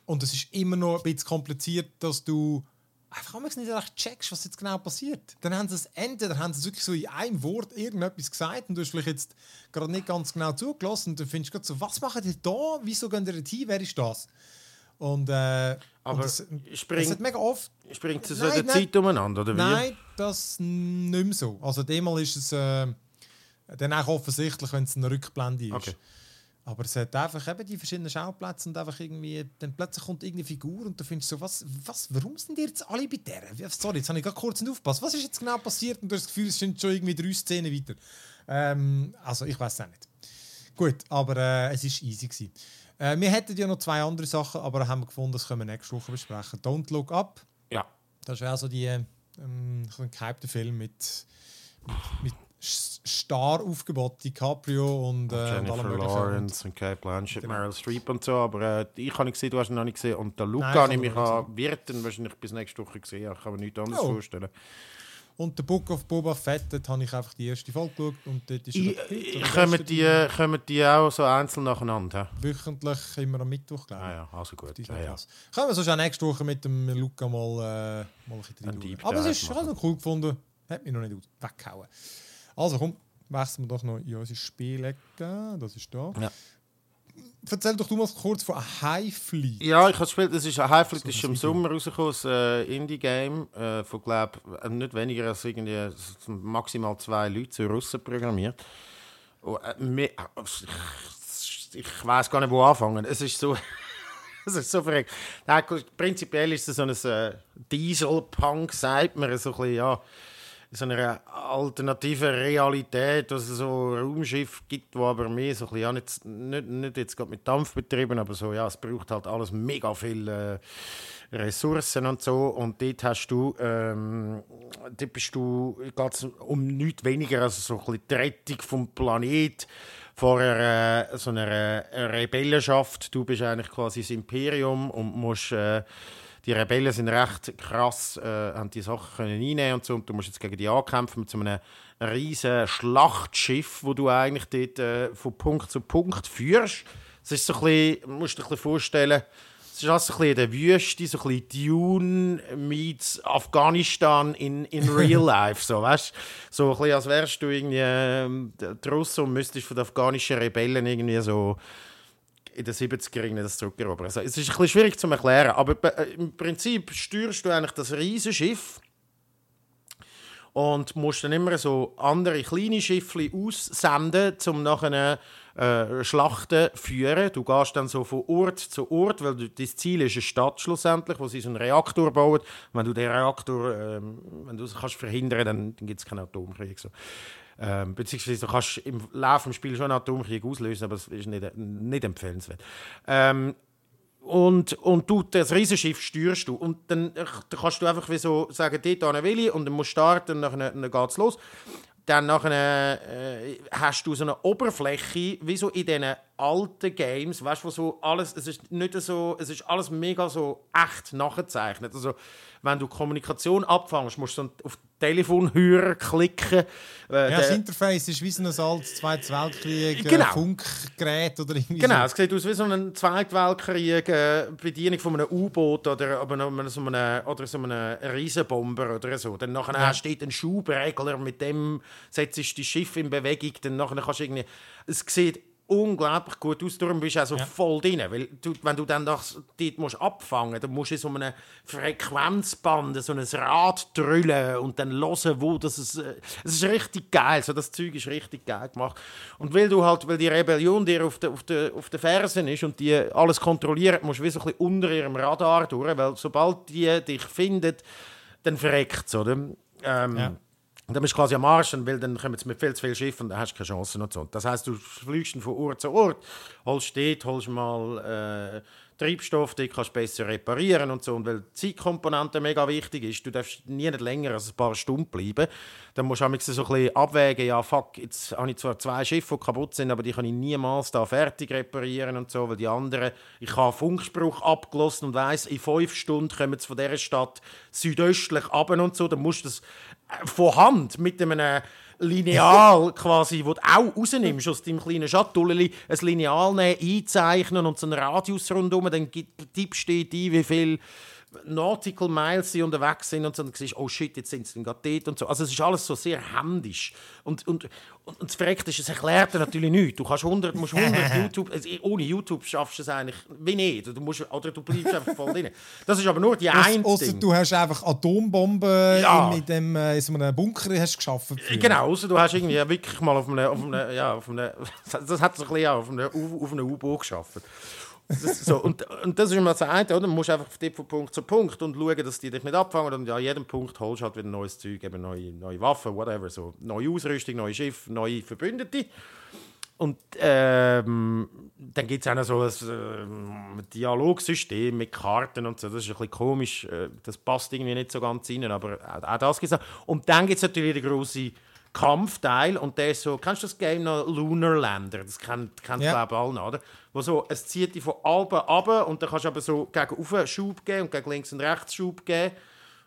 und es ist immer noch ein bisschen kompliziert, dass du einfach nicht recht checkst, was jetzt genau passiert. Dann haben sie es entweder haben sie wirklich so in einem Wort irgendetwas gesagt und du hast vielleicht jetzt gerade nicht ganz genau zugelassen und du findest gerade so, was machen die da? Wieso gehen die hin? Wer ist das? Und, äh, Aber und das, springt, das mega oft... Springt es so in der Zeit umeinander, oder wie? Nein, das nicht mehr so. Also demmal ist es äh, dann auch offensichtlich, wenn es eine Rückblende ist. Okay. Aber es hat einfach eben die verschiedenen Schauplätze und einfach irgendwie, dann plötzlich kommt irgendeine Figur und du findest so, was, was, warum sind die jetzt alle bei der? Sorry, jetzt habe ich gerade kurz nicht aufgepasst. Was ist jetzt genau passiert? Und du hast das Gefühl, es sind schon irgendwie drei Szenen weiter. Ähm, also, ich weiß es auch nicht. Gut, aber äh, es war easy. Gewesen. Äh, wir hätten ja noch zwei andere Sachen, aber haben wir gefunden, das können wir nächste Woche besprechen. Don't Look Up. Ja. Das wäre so die ähm, ein gehypter Film mit, mit, mit Star-Aufgebot, DiCaprio und, äh, Jennifer und Lawrence und Kate Blanchett, genau. Meryl Streep und so, aber äh, ich habe nicht gesehen, du hast ihn noch nicht gesehen und der Luca Nein, ich mich an, wird dann wahrscheinlich bis nächste Woche gesehen, ich kann mir nichts anderes oh. vorstellen. Und der Book of Boba Fett, dort habe ich einfach die erste Folge geschaut und dort ist ich, ich, kommen, die, kommen die auch so einzeln nacheinander? Wöchentlich, immer am Mittwoch, glaube ich. Ah ja, also gut. Ja, ja. Können wir sonst auch nächste Woche mit dem Luca mal, äh, mal ein bisschen Aber es ist also cool gefunden, hat mich noch nicht weggehauen. Also komm, wechseln wir doch noch in unsere Spielecke. Das ist da. Ja. Erzähl doch du mal kurz von High Fleet. Ja, ich habe gespielt, das ist High Fleet so ist im Sommer rausgekommen, ein äh, Indie-Game äh, von, glaube äh, nicht weniger als irgendwie maximal zwei Leute, so Russen programmiert. Und, äh, äh ich, ich weiß gar nicht, wo anfangen. Es ist so... [LAUGHS] das ist so verrückt. Prinzipiell ist es so ein äh, Diesel-Punk, sagt man, so ein bisschen, ja so einer alternativen Realität, dass es so Raumschiff gibt, wo aber mehr so ein bisschen, ja, nicht, nicht, nicht jetzt gerade mit Dampf betrieben, aber so, ja, es braucht halt alles mega viel äh, Ressourcen und so und dort hast du, ähm, dort bist du, geht's um nichts weniger als so ein bisschen die Rettung vom Planet vor einer, so einer Rebellenschaft. Du bist eigentlich quasi das Imperium und musst äh, die Rebellen sind recht krass, äh, haben die Sachen können einnehmen und so. Und du musst jetzt gegen die ankämpfen mit so einem riesen Schlachtschiff, wo du eigentlich dort äh, von Punkt zu Punkt führst. Das ist so ein bisschen, musst du dir ein bisschen vorstellen, es ist also ein bisschen der Wüste, so ein bisschen Dune meets Afghanistan in, in [LAUGHS] real life, so, weißt? So ein bisschen, als wärst du irgendwie äh, der Russe und müsstest von den afghanischen Rebellen irgendwie so in den 70er das zurückerobern. Also, es ist ein bisschen schwierig zu erklären, aber äh, im Prinzip steuerst du eigentlich das Riesenschiff und musst dann immer so andere kleine Schiffe aussenden, um nachher äh, Schlachten zu führen. Du gehst dann so von Ort zu Ort, weil das Ziel ist eine Stadt schlussendlich, wo sie so einen Reaktor bauen. Wenn du den Reaktor äh, wenn du kannst verhindern dann, dann gibt es keinen Atomkrieg. So. Ähm, beziehungsweise du kannst im Laufe des Spiels schon Atomkrieg auslösen, aber es ist nicht, nicht empfehlenswert. Ähm, und, und du, das Riesenschiff steuerst du. Und dann, dann kannst du einfach wie so sagen, dort will ich, und dann musst du starten, und dann, dann geht es los. Dann nachher, äh, hast du so eine Oberfläche, wie so in diesen alten Games, weißt du, so alles, es ist nicht so, es ist alles mega so echt nachgezeichnet. Also, wenn du Kommunikation abfängst, musst du auf Telefonhörer klicken. Äh, ja, das Interface ist wie so ein altes Zweites Weltkrieg äh, genau. Funkgerät oder irgendwie Genau, so. es sieht aus wie so ein Zweiten Weltkrieg äh, Bedienung von einem U-Boot oder, so einem, oder so einem Riesenbomber oder so. Dann nachher ja. steht ein Schubregler, mit dem setzt du das Schiff in Bewegung, dann nachher kannst du irgendwie... Es sieht unglaublich gut aus. Darum bist du also ja. voll drin. Weil du, wenn du dann das dort musst abfangen dann musst du so einem Frequenzband so ein Rad drüllen und dann hören, wo das ist. Äh, es ist richtig geil. So, das Zeug ist richtig geil gemacht. Und weil du halt, weil die Rebellion dir auf den auf de, auf de Fersen ist und die alles kontrolliert, musst du wie so ein bisschen unter ihrem Radar durch, weil sobald die dich findet, dann verreckt oder? Ähm, ja. Und dann bist du quasi am Arsch, weil dann kommen mit viel zu viel Schiffen und dann hast du keine Chance und so. Das heißt, du fliegst von Ort zu Ort, holst dort, holst mal äh, Treibstoff, die kannst du besser reparieren und so. Und weil die Zeitkomponente mega wichtig ist, du darfst nie nicht länger als ein paar Stunden bleiben, dann musst du so ein bisschen abwägen, ja fuck, jetzt habe ich zwar zwei Schiffe, die kaputt sind, aber die kann ich niemals da fertig reparieren und so, weil die anderen, ich habe Funkspruch abgelassen und weiss, in fünf Stunden kommen sie von dieser Stadt südöstlich ab und so, dann musst du das äh, von Hand mit einem Lineal quasi, wo du auch rausnimmst aus deinem kleinen Schatulleli, ein Lineal nehmen, einzeichnen und so einen Radius rundherum, dann tippst du ein, wie viel Nautical Miles sie unterwegs sind und so, dann siehst oh shit, jetzt sind sie gerade dort und so. Also es ist alles so sehr händisch. Und, und, und, und das Verreckte ist, es erklärt dir natürlich nichts. Du kannst 100, musst 100 [LAUGHS] YouTube, also ohne YouTube schaffst du es eigentlich wie nicht. Du musst, oder du bleibst einfach voll drin. Das ist aber nur die eine Außer du hast einfach Atombomben ja. in, in, dem, äh, in so einem Bunker hast geschaffen. Genau, also du hast irgendwie wirklich mal auf einem, auf einem ja, auf einem, [LAUGHS] das hat so ein bisschen auf einem, auf einem U-Boot geschaffen. Das, so, und, und das ist immer das eine, oder? Du musst einfach von Punkt zu Punkt und schauen, dass die dich nicht abfangen. Und an jedem Punkt holst du halt wieder neues Zeug, eben neue, neue Waffen, whatever. So. Neue Ausrüstung, neue Schiffe, neue Verbündete. Und ähm, dann gibt es auch noch so ein äh, Dialogsystem mit Karten und so. Das ist ein bisschen komisch. Äh, das passt irgendwie nicht so ganz rein, aber auch, auch das gibt es. Und dann gibt es natürlich den großen Kampfteil und der ist so, kennst du das Game noch Lunar Lander? Das kennt, kennt ja. glaube ich alle noch, oder? Wo so, es zieht dich von oben ab und dann kannst du aber so gegen oben Schub geben und gegen links und rechts Schub geben.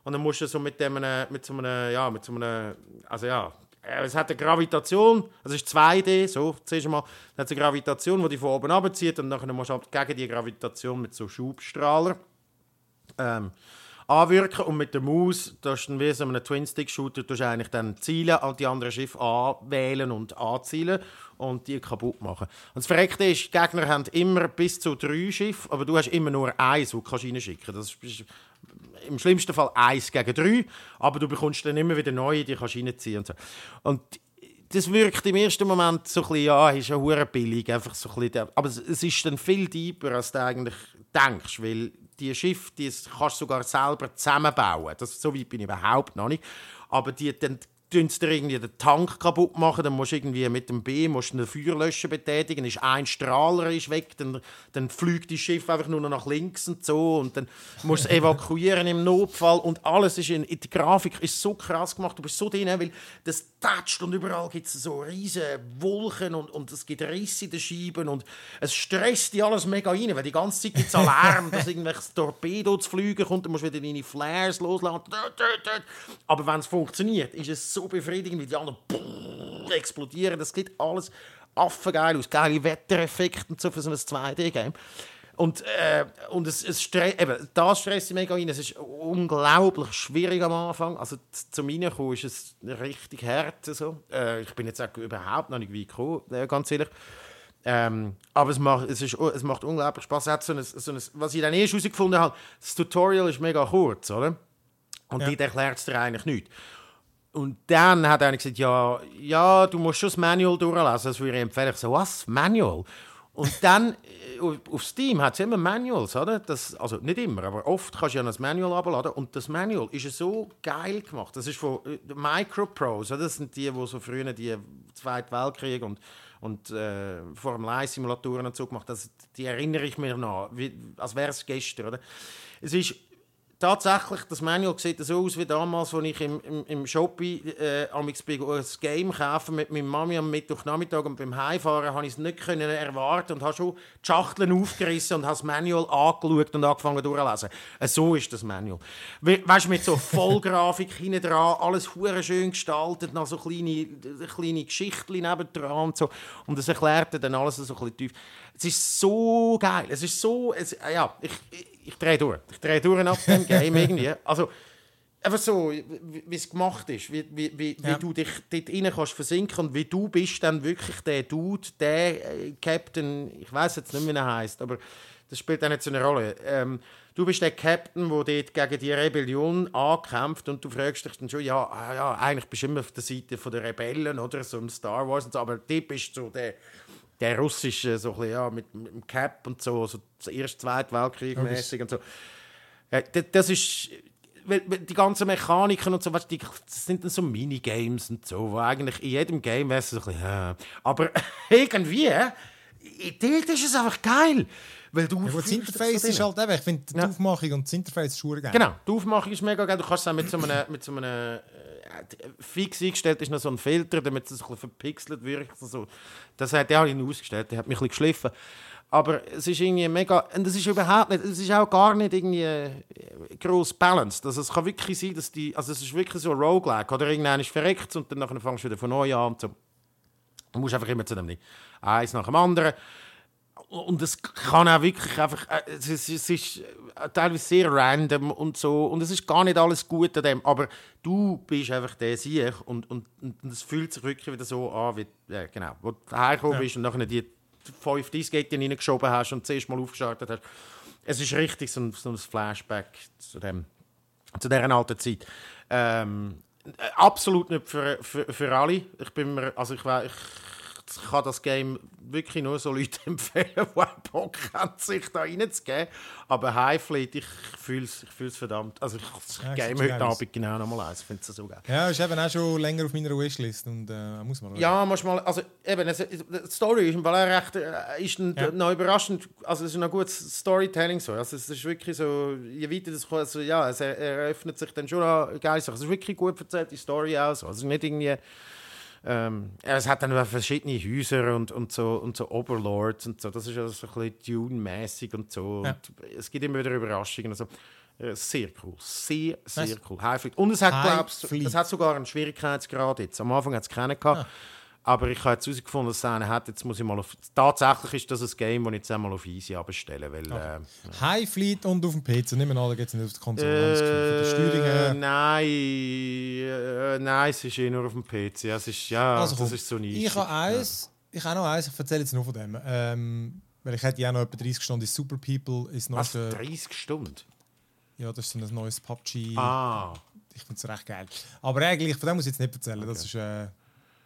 Und dann musst du so mit, dem, mit so einem, ja, mit so einem, also ja, äh, es hat eine Gravitation, also es ist 2D, so, du mal, es hat eine Gravitation, die dich von oben abzieht und dann musst du halt gegen die Gravitation mit so Schubstrahler ähm, anwirken und mit der Maus, das ist dann wie so einem Twin-Stick-Shooter, du eigentlich dann Ziele an die anderen Schiffe anwählen und anzielen und die kaputt machen. Und das Verreckte ist, die Gegner haben immer bis zu drei Schiffe, aber du hast immer nur eins, das du reinschicken kannst. Das ist im schlimmsten Fall eins gegen drei, aber du bekommst dann immer wieder neue, die kannst reinziehen und so. Und das wirkt im ersten Moment so ein bisschen, ja, ist ja billig, einfach so ein bisschen, aber es ist dann viel tiefer, als du eigentlich denkst, weil die Schiffe, die kannst du sogar selber zusammenbauen. Das, so weit bin ich überhaupt noch nicht. Aber die, dann tun dir irgendwie den Tank kaputt machen, dann musst du irgendwie mit dem B musst einen Feuerlöscher betätigen, ist ein Strahler ist weg, dann, dann fliegt das Schiff einfach nur noch nach links und so und dann musst du es [LAUGHS] evakuieren im Notfall und alles ist in, die Grafik ist so krass gemacht, du bist so drin, weil das tätscht und überall gibt es so riesige Wolken und, und es gibt Risse in den Scheiben und es stresst die alles mega rein, weil die ganze Zeit gibt es Alarm, [LAUGHS] dass irgendwelches Torpedo zu fliegen kommt, dann musst du wieder deine Flares loslassen. Aber wenn es funktioniert, ist es so so befriedigend, wie die anderen explodieren. Das sieht alles affengeil aus. Geile Wettereffekte und so für so ein 2D-Game. Und, äh, und es, es stre eben, das stresst mich mega rein. Es ist unglaublich schwierig am Anfang. Also zum Reinkommen ist es richtig hart. So. Äh, ich bin jetzt auch überhaupt noch nicht weit gekommen, äh, ganz ehrlich. Ähm, aber es macht, es, ist, es macht unglaublich Spaß. so ein, so ein, was ich dann erst herausgefunden habe, das Tutorial ist mega kurz, oder? Und ja. die erklärt es dir eigentlich nicht. Und dann hat er gesagt, ja, ja, du musst schon das Manual durchlesen. Das würde ich empfehlen. Ich so, was? Manual? Und dann, äh, auf Steam hat es immer Manuals, oder? Das, also nicht immer, aber oft kannst du ja ein Manual abladen. Und das Manual ist so geil gemacht. Das ist von äh, Microprose. Das sind die, die so früher die Zweiten Weltkrieg und, und äh, Formel 1-Simulatoren und so gemacht haben. Die erinnere ich mir noch, wie, als wäre es gestern, oder? Es ist tatsächlich, das Manual sieht so aus wie damals, als ich im, im, im Shopping äh, ein Game kaufe mit meiner Mami am Mittwochnachmittag und beim Heimfahren habe ich es nicht können erwarten und habe schon die Schachteln aufgerissen und habe das Manual angeschaut und angefangen durchzulesen. Äh, so ist das Manual. We weißt du, mit so Vollgrafik [LAUGHS] hinten dran, alles hure schön gestaltet, noch so kleine, kleine Geschichten nebendran und so. Und das erklärt dann alles so ein bisschen tief. Es ist so geil. Es ist so, es, ja, ich, ich ich drehe durch. Ich drehe durch ab dem Game irgendwie. Also, einfach so, wie es gemacht ist, wie, wie, wie, ja. wie du dich dort rein kannst versinken und wie du bist dann wirklich der Dude, der äh, Captain, ich weiß jetzt nicht, wie er heißt, aber das spielt auch nicht so eine Rolle. Ähm, du bist der Captain, der dort gegen die Rebellion ankämpft und du fragst dich dann schon, ja, ah, ja eigentlich bist du immer auf der Seite der Rebellen oder so im Star Wars und so, aber du bist so der der russische, so ein ja, mit, mit dem Cap und so, so das erste, zweite Weltkrieg mäßig und so. Ja, das ist die ganzen Mechaniken und so, weißt, die, das sind dann so Minigames und so, wo eigentlich in jedem Game wäre es so ein bisschen, ja. aber [LAUGHS] irgendwie, dort ist es einfach geil. Weil du ja, das Interface ist halt eben, ich finde die ja. Aufmachung und das Interface ist schon geil. Genau, die Aufmachung ist mega geil. Du kannst es auch mit so einem, mit so einem äh, fix eingestellt ist noch so ein Filter, damit es ein bisschen verpixelt wirkt. Also, das hat er ihn ausgestellt, der hat mich ein bisschen geschliffen. Aber es ist irgendwie mega, und es ist überhaupt nicht, es ist auch gar nicht irgendwie äh, gross balanced. Also es kann wirklich sein, dass die, also es ist wirklich so Roguelike, oder irgendwann ist verreckt und dann fängst du wieder von neu an. Und so. Du musst einfach immer zu dem Eins nach dem anderen. Und es kann auch wirklich einfach, äh, es ist, es ist äh, teilweise sehr random und so und es ist gar nicht alles gut an dem, aber du bist einfach der Sieg und, und, und es fühlt sich wirklich wieder so an, wie, ja, genau, wo du hergekommen ja. bist und nachher die fünf Disketten reingeschoben hast und zuerst mal aufgestartet hast. Es ist richtig so ein, so ein Flashback zu, dem, zu dieser alten Zeit. Ähm, äh, absolut nicht für, für, für alle. Ich bin mir, also ich, ich ich kann das Game wirklich nur so Leute [LAUGHS] empfehlen, die Bock haben, sich da reinzugeben. Aber Highfleet, ich fühle es ich verdammt. Also ich ja, game heute Abend genau nochmal eins. Ich finde es so geil. Ja, ist eben auch schon länger auf meiner Wishlist und äh, muss man. Ja, muss mal. Also eben, es, die Story ist im Fall recht, äh, ist ein, ja. noch überraschend. Also es ist ein gutes Storytelling so. Also es ist wirklich so, je weiter das kommt, also, ja, es eröffnet sich dann schon geil. Es ist wirklich gut erzählt, die Story auch. So. Also nicht irgendwie ähm, es hat dann verschiedene Häuser und, und, so, und so Overlords und so. Das ist also so ein bisschen Dune-mäßig und so. Ja. Und es gibt immer wieder Überraschungen. Also, sehr cool. Sehr, sehr Was? cool. Highfleet. Und es hat, glaubst, es hat sogar einen Schwierigkeitsgrad jetzt. Am Anfang hat es keinen gehabt. Ah. Aber ich habe jetzt herausgefunden, dass es einen hat. Jetzt muss ich mal auf. Tatsächlich ist das ein Game, das ich jetzt einmal auf Easy abstelle. Weil, okay. äh, High Fleet und auf dem PC. Nehmen wir an, da geht es nicht auf die Konsole. Äh, Steuerung, nein, äh, nein, es ist eh nur auf dem PC. Es ist, ja, also, das ist so nicht. Ich habe eins. Ja. Ich habe noch eins. Ich erzähle jetzt nur von dem. Ähm, weil ich hätte ja noch etwa 30 Stunden Super People. Ist noch Was, 30 Stunden? Ja, das ist so ein neues PUBG. Ah. Ich finde es recht geil. Aber eigentlich, von dem muss ich jetzt nicht erzählen. Okay. Das ist... Äh,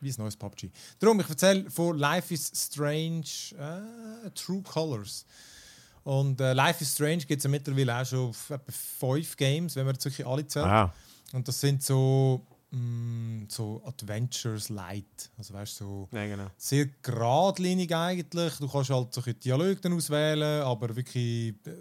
wie ein neues PUBG. Darum, ich erzähle von Life is Strange äh, True Colors. Und äh, Life is Strange gibt es ja mittlerweile auch schon auf etwa fünf Games, wenn man jetzt wirklich alle zählt. Ah. Und das sind so, mh, mm, so Adventures Light. Also weißt so ja, genau. sehr geradlinig eigentlich. Du kannst halt so Dialog dann auswählen, aber wirklich äh,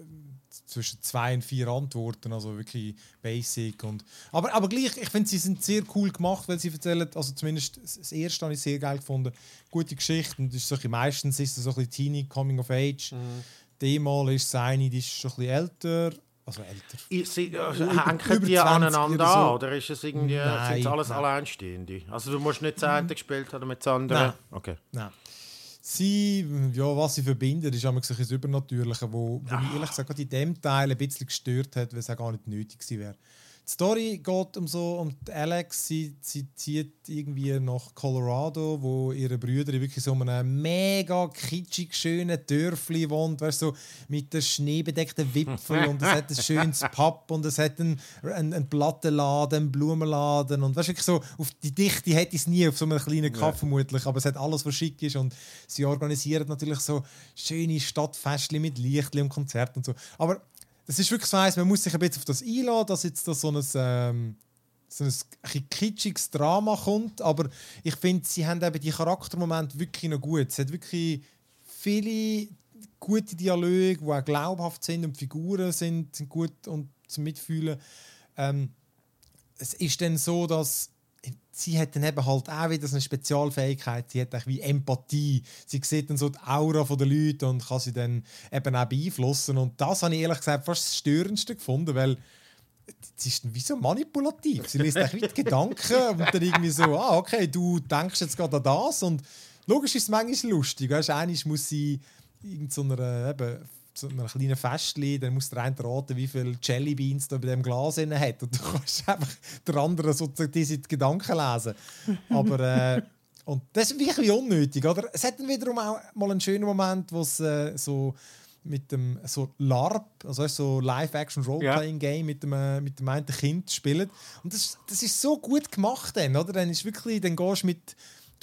zwischen zwei und vier Antworten, also wirklich basic. Und, aber, aber gleich, ich finde, sie sind sehr cool gemacht, weil sie erzählen, also zumindest das erste habe ich sehr geil gefunden, gute Geschichten. Das ist so, meistens ist es so ein bisschen Teenie, Coming of Age. Mhm. Demal ist seine, die ist schon ein bisschen älter. Also älter. Ich, sie, also, hängen die aneinander so. an? Oder ist es irgendwie, sind alles nein. Alleinstehende? Also du musst nicht das eine gespielt haben mit das andere? Nein. Okay. Nein sie, ja, was sie verbindet, ist immer ein Übernatürliche, wo, wo mich ehrlich gesagt in dem Teil ein bisschen gestört hat, weil es auch gar nicht nötig gewesen wäre. Die Story geht um so um Alex, sie, sie zieht irgendwie nach Colorado, wo ihre Brüder wirklich so einem mega kitschig schönen Dörfli wohnt, weißt so mit den schneebedeckten Wipfeln und es hat ein schönes [LAUGHS] Pub und es hat einen, einen, einen Plattenladen, einen Blumenladen und weißt wirklich so auf die Dichte hätte ich es nie auf so einem kleinen Kaff ja. vermutlich, aber es hat alles, was schick ist und sie organisieren natürlich so schöne Stadtfestchen mit Lichtli und Konzerten und so. Aber das ist wirklich so eins, man muss sich ein bisschen auf das einladen, dass jetzt da so ein, ähm, so ein kitschiges Drama kommt. Aber ich finde, sie haben eben die Charaktermomente wirklich noch gut. Es hat wirklich viele gute Dialoge, die auch glaubhaft sind und die Figuren sind, sind gut und zum Mitfühlen. Ähm, es ist dann so, dass sie hat dann eben halt auch wieder so eine Spezialfähigkeit. Sie hat wie Empathie. Sie sieht dann so die Aura der Leute und kann sie dann eben auch beeinflussen. Und das habe ich ehrlich gesagt fast das Störendste gefunden, weil sie ist wie so manipulativ. Sie liest wie die Gedanken und dann irgendwie so, ah, okay, du denkst jetzt gerade an das. Und logisch ist es manchmal lustig. Weißt, einmal muss sie irgendeiner eben zu einem kleinen Festchen, dann muss der eine raten, wie viele Jellybeans da bei dem Glas hat. Und du [LAUGHS] kannst einfach der andere sozusagen diese Gedanken lesen. Aber äh, und das ist wirklich unnötig, oder? Es hat dann wiederum auch mal einen schönen Moment, wo es äh, so mit dem so LARP, also so Live-Action Role-Playing-Game ja. mit dem, äh, mit dem einen Kind spielt. Und das, das ist so gut gemacht dann, oder? Dann ist wirklich, dann gehst du mit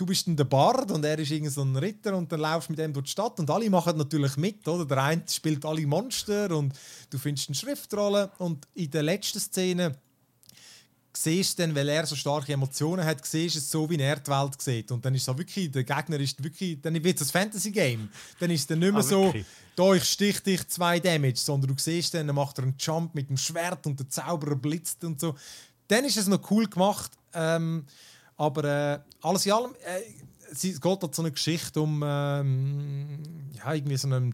du bist dann der Bard und er ist irgend so ein Ritter und dann laufst du mit ihm durch die Stadt und alle machen natürlich mit, oder? Der eine spielt alle Monster und du findest eine Schriftrolle und in der letzten Szene siehst du dann, weil er so starke Emotionen hat, siehst es so, wie er die Welt sieht. Und dann ist so wirklich, der Gegner ist wirklich, dann wird es ein Fantasy-Game. Dann ist es dann nicht mehr ah, so, da ich stich dich zwei Damage, sondern du siehst dann, dann macht er einen Jump mit dem Schwert und der Zauberer blitzt und so. Dann ist es noch cool gemacht. Ähm, aber äh, alles in allem, äh, es geht halt so eine Geschichte um ähm, ja, irgendwie so einen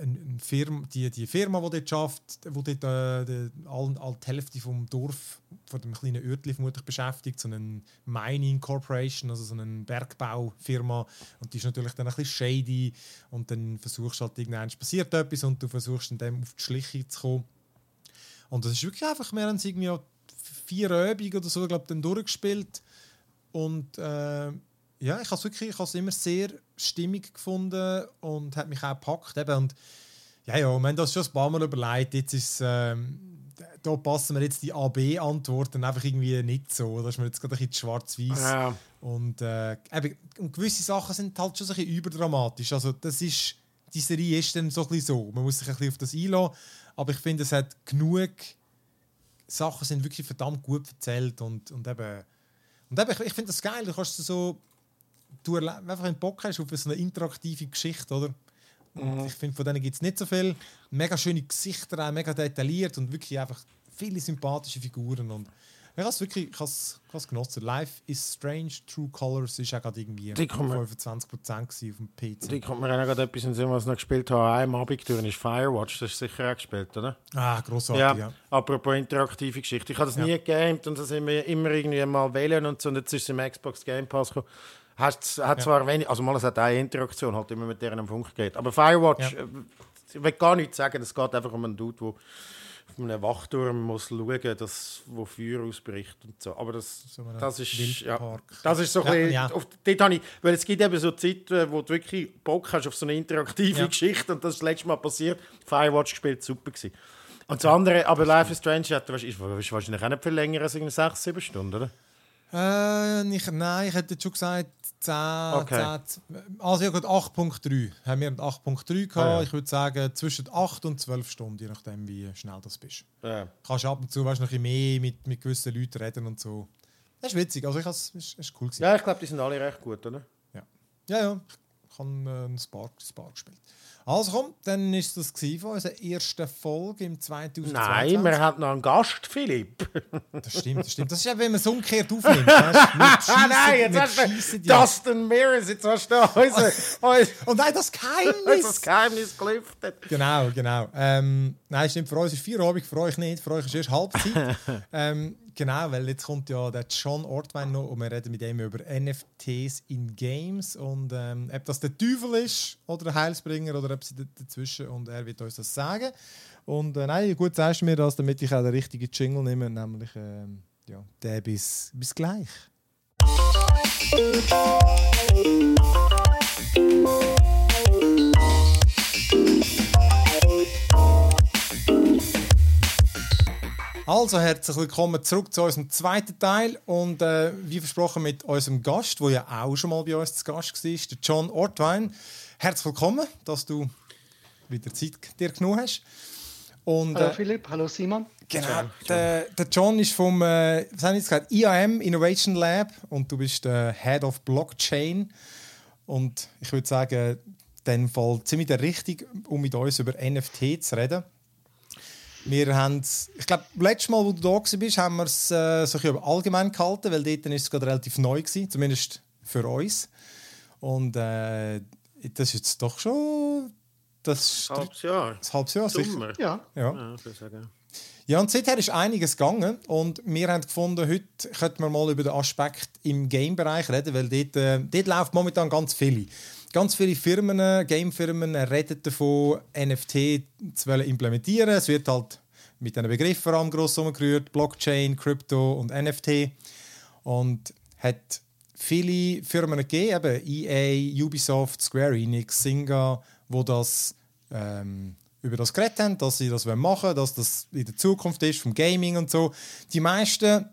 eine Firma, die, die Firma, die dort schafft, wo dort äh, die, all, all die Hälfte vom Dorf, von dem kleinen Örtchen vermutlich beschäftigt, so eine Mining Corporation, also so eine Bergbaufirma. Und die ist natürlich dann ein bisschen shady. Und dann versuchst du halt irgendwann passiert etwas und du versuchst dann dem auf die Schliche zu kommen. Und das ist wirklich einfach, wir haben es irgendwie vier Übungen oder so, glaube dann durchgespielt und äh, ja, ich habe es wirklich, ich immer sehr stimmig gefunden und hat mich auch gepackt. Eben. Und ja, ja, wir haben das schon ein paar Mal überlegt. Jetzt ist ähm, da passen wir jetzt die AB-Antworten einfach irgendwie nicht so. Da ist mir jetzt gerade ein bisschen schwarz-weiß. Ja. Und, äh, eben, und gewisse Sachen sind halt schon ein bisschen überdramatisch. Also, das ist, die Serie ist dann so ein bisschen so. Man muss sich ein bisschen auf das einlassen. Aber ich finde, es hat genug Sachen sind wirklich verdammt gut erzählt und, und eben und eben, ich, ich finde das geil, du kannst so du einfach einen Bock hast auf so eine interaktive Geschichte, oder? Mhm. Ich finde, von denen gibt es nicht so viel. Mega schöne Gesichter, auch mega detailliert und wirklich einfach viele sympathische Figuren. Und ich habe es wirklich ich has, has genossen. Life is Strange, True Colors ist auch gerade irgendwie die 25% auf dem PC. Die kommt mir auch gerade etwas in Sinn, was ich noch gespielt habe. Einem Abend durch ist Firewatch, das ist sicher auch gespielt, oder? Ah, grossartig, ja. ja. Apropos interaktive Geschichte. Ich habe das ja. nie gegamed und das immer, immer irgendwie mal wählen und so. Und jetzt ist es im Xbox Game Pass gekommen. Hat, hat ja. zwar wenig, also mal es hat eine Interaktion, halt immer mit deren Funk geht. Aber Firewatch, ja. äh, ich will gar nichts sagen, es geht einfach um einen Dude, der auf einem Wachturm muss schauen, dass, wo Feuer ausbricht und so. Aber das, so das ist ja, das ist so ja, ein bisschen, ja. auf, dort habe ich, weil es gibt eben so Zeiten, wo du wirklich Bock hast auf so eine interaktive ja. Geschichte und das ist das letzte Mal passiert. Firewatch gespielt, super gewesen. Und das andere, aber Life is Strange hat, ist, ist wahrscheinlich auch nicht viel länger als 6, 7 Stunden, oder? Äh, nicht, nein, ich hätte schon gesagt 10, okay. 10 also ja gut, 8.3 haben wir 8.3 gehabt. Ah, ja. Ich würde sagen zwischen 8 und 12 Stunden, je nachdem wie schnell das bist. Ja. Kannst ab und zu weißt, noch ein bisschen mehr mit, mit gewissen Leuten reden und so. Das ist witzig, also ich es ist, ist cool gewesen. Ja, ich glaube, die sind alle recht gut, oder? Ja, ja, ja. ich habe äh, ein Spark, Spark gespielt. Also komm, dann ist das von unserer ersten Folge im 2020. Nein, wir haben noch einen Gast, Philipp. Das stimmt, das stimmt. Das ist ja, wenn man es umgekehrt aufnimmt. [LAUGHS] Nein, jetzt hast du Dustin Mears, jetzt hast du unser, [LAUGHS] Und nein, das Geheimnis. [LAUGHS] das Geheimnis gelüftet. Genau, genau. Ähm, nein, stimmt, für uns ist vier Abend, für euch nicht. Für euch ist erst Halbzeit. [LAUGHS] ähm, Genau, weil jetzt kommt ja der John Ortwein noch und wir reden mit ihm über NFTs in Games und ähm, ob das der Teufel ist oder der Heilsbringer oder ob sie dazwischen und er wird uns das sagen. Und äh, nein, gut sagst du mir das, damit ich auch den richtigen Jingle nehme, nämlich ähm, ja, der bis, bis gleich. Also herzlich willkommen zurück zu unserem zweiten Teil und äh, wie versprochen mit unserem Gast, der ja auch schon mal bei uns zu Gast war, der John Ortwein. Herzlich willkommen, dass du wieder Zeit dir genommen hast. Und, hallo äh, Philipp, hallo Simon. Genau, der, der, John ist vom äh, was haben jetzt gesagt, IAM Innovation Lab und du bist der Head of Blockchain. Und ich würde sagen, in dem Fall ziemlich der Richtige, um mit uns über NFT zu reden. Wir haben, ich glaube, letztes Mal, wo du da bist, haben wir es äh, so allgemein gehalten, weil dort ist es gerade relativ neu gewesen, zumindest für uns. Und äh, das ist jetzt doch schon das halbes Jahr. Das halbes Jahr sicher. Ja. Ja. Ja, ja, und seither ist einiges gegangen und wir haben gefunden, heute könnten wir mal über den Aspekt im Game-Bereich reden, weil dort, äh, dort läuft momentan ganz viel. Ganz viele Firmen, Gamefirmen reden davon, NFT zu implementieren. Es wird halt mit diesen Begriffen vor allem gross umgerührt, Blockchain, Crypto und NFT. Und hat viele Firmen gegeben, eben EA, Ubisoft, Square Enix, Singa, wo das ähm, über das geredet haben, dass sie das machen wollen, dass das in der Zukunft ist, vom Gaming und so. Die meisten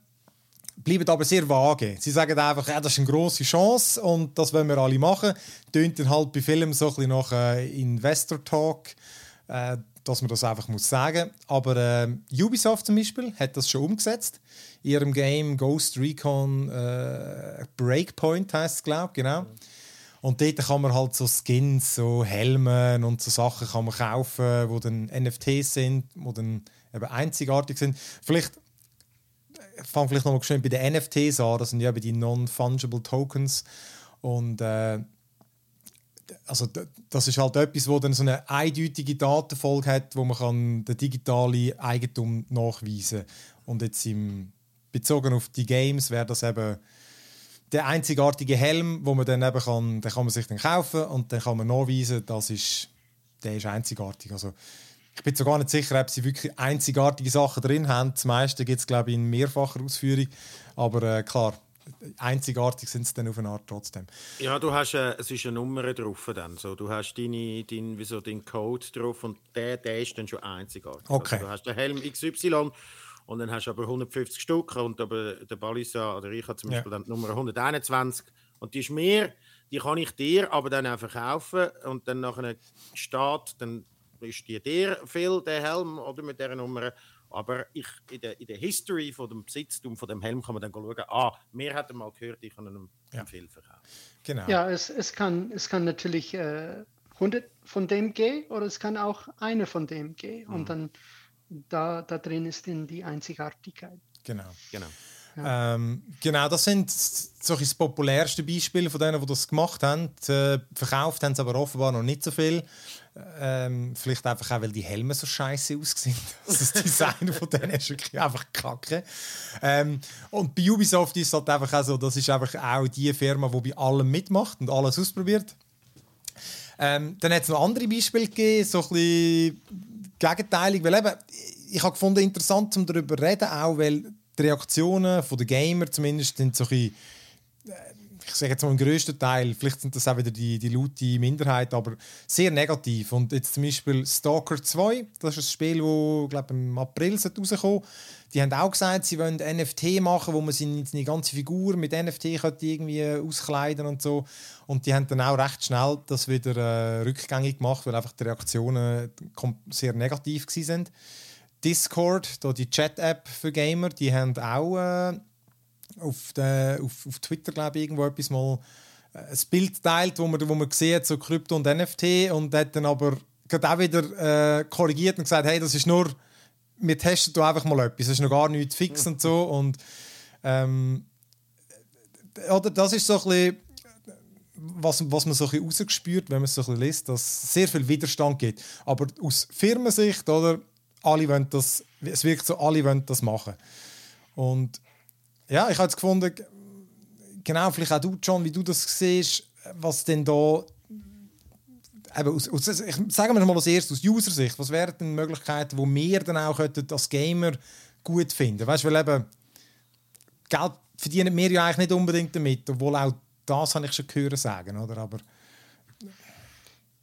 bleiben aber sehr vage. Sie sagen einfach, ja, das ist eine grosse Chance und das wollen wir alle machen. Tönt dann halt bei Filmen so ein bisschen nach äh, Investor Talk, äh, dass man das einfach muss sagen. Aber äh, Ubisoft zum Beispiel hat das schon umgesetzt. In ihrem Game Ghost Recon äh, Breakpoint heißt es, glaube ich, genau. Und dort kann man halt so Skins, so Helme und so Sachen kann man kaufen, die dann NFTs sind, die dann eben einzigartig sind. Vielleicht fange vielleicht nochmal schön bei den NFTs an. Das sind ja die Non-Fungible Tokens. Und äh, also das ist halt etwas, wo dann so eine eindeutige Datenfolge hat, wo man kann den digitalen Eigentum nachweisen und jetzt im bezogen auf die Games wäre das eben der einzigartige Helm, wo man dann eben kann, den kann man sich dann kaufen und dann kann man nachweisen, das ist, der ist einzigartig. Also ich bin sogar nicht sicher, ob sie wirklich einzigartige Sachen drin haben. Das meiste gibt es, glaube ich, in mehrfacher Ausführung. Aber äh, klar, einzigartig sind sie dann auf eine Art trotzdem. Ja, du hast, äh, es ist eine Nummer drauf dann. So, du hast deine, dein, wieso, deinen Code drauf und der, der ist dann schon einzigartig. Okay. Also, du hast den Helm XY und dann hast du aber 150 Stück und aber der Balisa oder ich habe zum Beispiel ja. dann die Nummer 121 und die ist mehr, die kann ich dir aber dann auch verkaufen und dann nach einem Start, dann ist die dir viel, der Helm oder mit dieser Nummer aber ich, in, der, in der History von dem Besitztum von dem Helm kann man dann schauen, ah, mehr hat er mal gehört, ich kann ihm ja. viel verkaufen. Genau. Ja, es, es, kann, es kann natürlich äh, 100 von dem gehen oder es kann auch eine von dem gehen. Mhm. Und dann da, da drin ist in die Einzigartigkeit. Genau. genau. Ja. Ähm, genau, das sind so das populärste Beispiele von denen, die das gemacht haben. Äh, verkauft haben sie aber offenbar noch nicht so viel. Ähm, vielleicht einfach auch, weil die Helme so scheiße aussehen. [LAUGHS] das Design von denen ist wirklich einfach kacke. Ähm, und bei Ubisoft ist es halt einfach auch so, das ist einfach auch die Firma, die bei allem mitmacht und alles ausprobiert. Ähm, dann hat es noch andere Beispiele gegeben, so ein bisschen gegenteilig, weil eben, ich habe gefunden, interessant, um darüber zu reden, auch weil die Reaktionen der Gamer zumindest sind so ein bisschen ich sage jetzt mal im größten Teil, vielleicht sind das auch wieder die, die laute Minderheit, aber sehr negativ. Und jetzt zum Beispiel Stalker 2, das ist ein Spiel, das glaube im April rauskommen Die haben auch gesagt, sie wollen NFT machen, wo man seine, seine ganze Figur mit NFT irgendwie auskleiden und so. Und die haben dann auch recht schnell das wieder äh, rückgängig gemacht, weil einfach die Reaktionen sehr negativ waren. Discord, die Chat-App für Gamer, die haben auch äh, auf, der, auf, auf Twitter, glaube ich, irgendwo etwas mal äh, ein Bild teilt, wo man, wo man sieht, so Krypto und NFT und hat dann aber gerade auch wieder äh, korrigiert und gesagt, hey, das ist nur, wir testen da einfach mal etwas, das ist noch gar nichts fix und so und ähm, oder das ist so ein bisschen was, was man so ein bisschen rausgespürt, wenn man es so ein bisschen liest, dass es sehr viel Widerstand gibt. Aber aus Firmensicht, oder, alle wollen das, es wirkt so, alle wollen das machen. Und ja, ich habe jetzt gefunden, genau, vielleicht auch du, John, wie du das siehst, was denn da eben aus, aus, ich, sagen wir mal als erstes aus User-Sicht, was wären denn Möglichkeiten, die wir dann auch als Gamer gut finden? Weißt du, weil eben Geld verdienen wir ja eigentlich nicht unbedingt damit, obwohl auch das habe ich schon gehört sagen, oder? Aber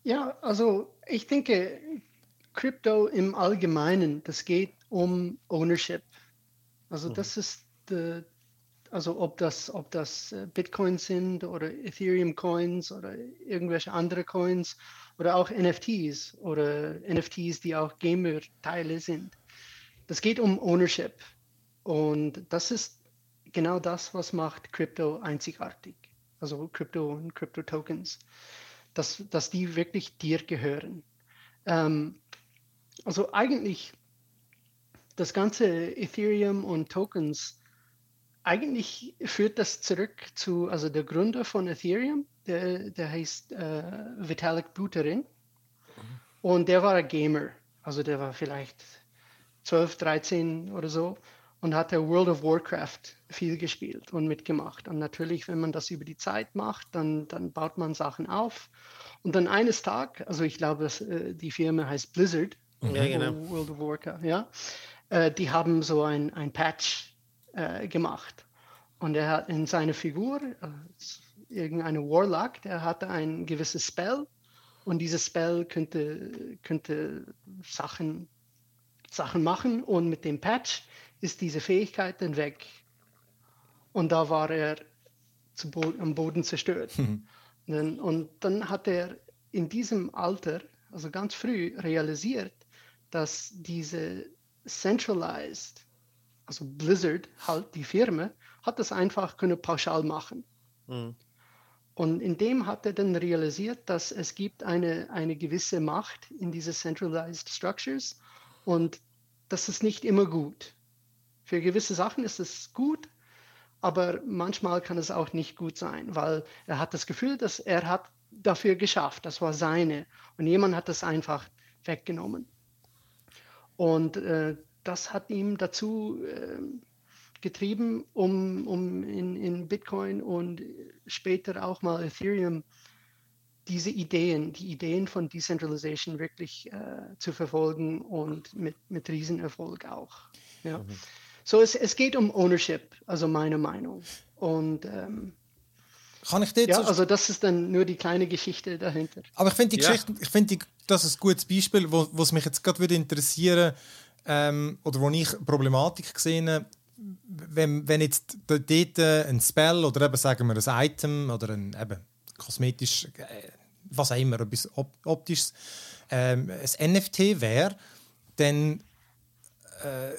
ja, also ich denke, Krypto im Allgemeinen, das geht um Ownership. Also mhm. das ist de, also ob das, ob das äh, Bitcoins sind oder Ethereum Coins oder irgendwelche andere Coins oder auch NFTs oder NFTs, die auch Gamer-Teile sind. Das geht um Ownership. Und das ist genau das, was macht Crypto einzigartig. Also Crypto und Crypto-Tokens. Dass, dass die wirklich dir gehören. Ähm, also eigentlich das ganze Ethereum und Tokens eigentlich führt das zurück zu, also der Gründer von Ethereum, der, der heißt äh, Vitalik Buterin. Mhm. Und der war ein Gamer. Also der war vielleicht 12, 13 oder so und hat der World of Warcraft viel gespielt und mitgemacht. Und natürlich, wenn man das über die Zeit macht, dann, dann baut man Sachen auf. Und dann eines Tages, also ich glaube, dass, äh, die Firma heißt Blizzard, ja, genau. World of Warcraft, ja, äh, die haben so ein, ein Patch äh, gemacht. Und er hat in seiner Figur, äh, irgendeine Warlock, der hatte ein gewisses Spell und dieses Spell könnte, könnte Sachen, Sachen machen und mit dem Patch ist diese Fähigkeit dann weg. Und da war er zu Bo am Boden zerstört. [LAUGHS] und, und dann hat er in diesem Alter, also ganz früh, realisiert, dass diese centralized also Blizzard, halt die Firma, hat das einfach können pauschal machen. Mhm. Und in dem hat er dann realisiert, dass es gibt eine, eine gewisse Macht in diese Centralized Structures und das ist nicht immer gut. Für gewisse Sachen ist es gut, aber manchmal kann es auch nicht gut sein, weil er hat das Gefühl, dass er hat dafür geschafft. Das war seine. Und jemand hat das einfach weggenommen. Und äh, das hat ihm dazu äh, getrieben, um, um in, in Bitcoin und später auch mal Ethereum diese Ideen, die Ideen von Decentralization wirklich äh, zu verfolgen und mit, mit Riesenerfolg auch. Ja. Mhm. So, es, es geht um Ownership, also meine Meinung. Und ähm, kann ich dir Ja, so also das ist dann nur die kleine Geschichte dahinter. Aber ich finde die ja. Geschichte, ich finde das ist ein gutes Beispiel, wo was mich jetzt gerade würde interessieren ähm, oder wo ich Problematik gesehen wenn, wenn jetzt dort ein Spell oder eben sagen wir ein Item oder ein eben kosmetisch, äh, was auch immer, etwas optisches, ähm, ein NFT wäre, dann äh,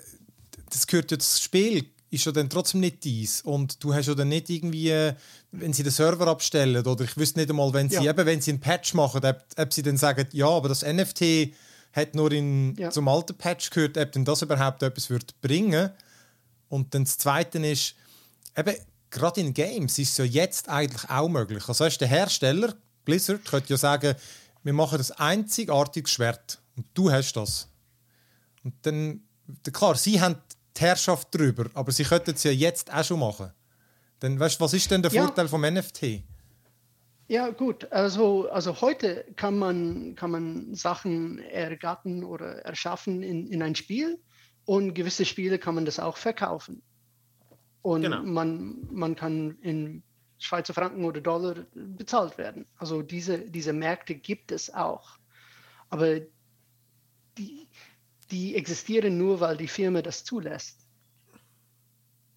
das gehört ja das Spiel ist ja dann trotzdem nicht dies und du hast ja dann nicht irgendwie, wenn sie den Server abstellen oder ich wüsste nicht einmal, wenn sie ja. eben, wenn sie einen Patch machen, ob, ob, sie dann sagen, ja, aber das NFT hat nur in, ja. zum alten Patch gehört, ob denn das überhaupt etwas wird bringen. Und dann das Zweite ist, eben gerade in Games ist es ja jetzt eigentlich auch möglich. Also ist der Hersteller Blizzard könnte ja sagen, wir machen das einzigartige Schwert und du hast das. Und dann, klar, sie haben die Herrschaft darüber, aber sie könnten es ja jetzt auch schon machen. Dann, weißt, was ist denn der ja. Vorteil vom NFT? Ja, gut. Also, also heute kann man, kann man Sachen ergattern oder erschaffen in, in ein Spiel und gewisse Spiele kann man das auch verkaufen. Und genau. man, man kann in Schweizer Franken oder Dollar bezahlt werden. Also diese, diese Märkte gibt es auch. Aber die, die existieren nur, weil die Firma das zulässt.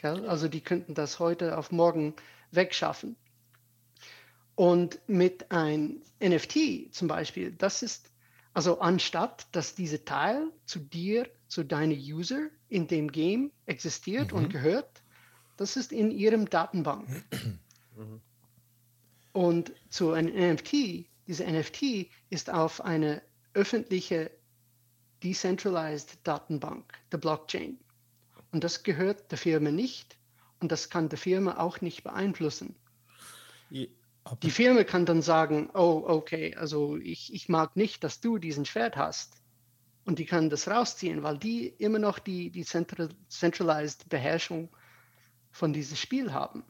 Also die könnten das heute auf morgen wegschaffen. Und mit ein NFT zum Beispiel, das ist also anstatt, dass diese Teil zu dir, zu deinen User in dem Game existiert mhm. und gehört, das ist in ihrem Datenbank. [CLEARS THROAT] Mhm. Und zu einem NFT, diese NFT ist auf eine öffentliche Decentralized Datenbank, der Blockchain. Und das gehört der Firma nicht und das kann der Firma auch nicht beeinflussen. Die Firma kann dann sagen, oh, okay, also ich, ich mag nicht, dass du diesen Schwert hast. Und die kann das rausziehen, weil die immer noch die, die Central, Centralized Beherrschung von diesem Spiel haben.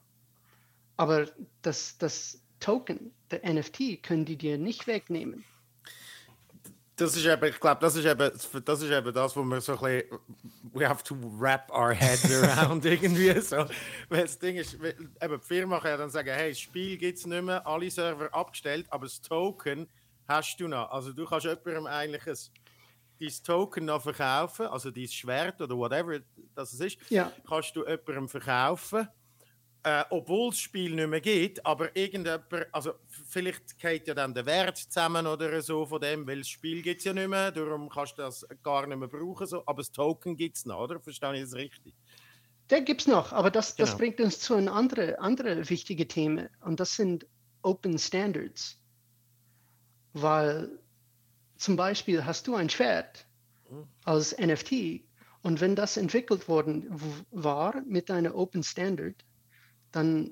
Aber das, das Token, der NFT, können die dir nicht wegnehmen. Das ist eben, ich glaube, das ist eben, das ist eben das, wo wir so ein bisschen, we have to wrap our heads [LAUGHS] around irgendwie so. Weil das Ding ist, eben die Firma kann ja dann sagen, hey, das Spiel gibt es nicht mehr, alle Server abgestellt, aber das Token hast du noch. Also du kannst jemandem eigentlich ein, dein Token noch verkaufen, also dein Schwert oder whatever das ist, ja. kannst du jemandem verkaufen äh, obwohl das Spiel nicht mehr geht, aber irgendjemand, also vielleicht geht ja dann der Wert zusammen oder so von dem, weil das Spiel gibt es ja nicht mehr, darum kannst du das gar nicht mehr brauchen, so, aber das Token gibt es noch, oder? Verstehe ich das richtig? Der gibt es noch, aber das, das genau. bringt uns zu einem anderen andere wichtigen Thema und das sind Open Standards. Weil zum Beispiel hast du ein Schwert mhm. als NFT und wenn das entwickelt worden war mit einer Open Standard, dann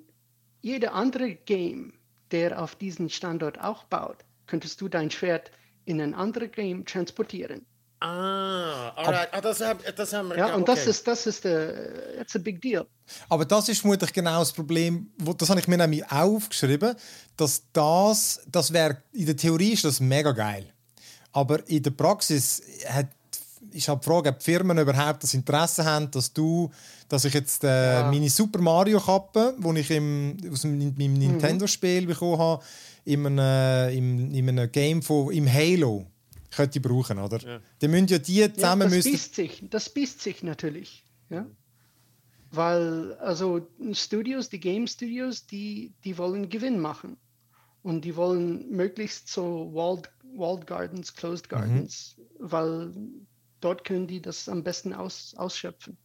jeder andere Game, der auf diesen Standort auch baut, könntest du dein Schwert in ein anderes Game transportieren. Ah, alright. ah, das, das haben wir. Ja, ja und okay. das ist, das ist, that's a big deal. Aber das ist vermutlich genau das Problem, wo, das habe ich mir nämlich auch aufgeschrieben, dass das, das wäre, in der Theorie ist das mega geil. Aber in der Praxis hat ist halt die Frage, ob die Firmen überhaupt das Interesse haben, dass du, dass ich jetzt äh, ja. meine Super Mario Kappe, die ich im, aus meinem mhm. Nintendo-Spiel bekommen habe, in einem, in, in einem Game von, im Halo könnte ich brauchen, oder? Ja. Dann müssen ja die zusammen ja, das müssen... Bießt sich, das bießt sich natürlich, ja. Weil, also Studios, die Game Studios, die, die wollen Gewinn machen. Und die wollen möglichst so Walled, Walled Gardens, Closed mhm. Gardens, mhm. weil dort können die das am besten aus, ausschöpfen.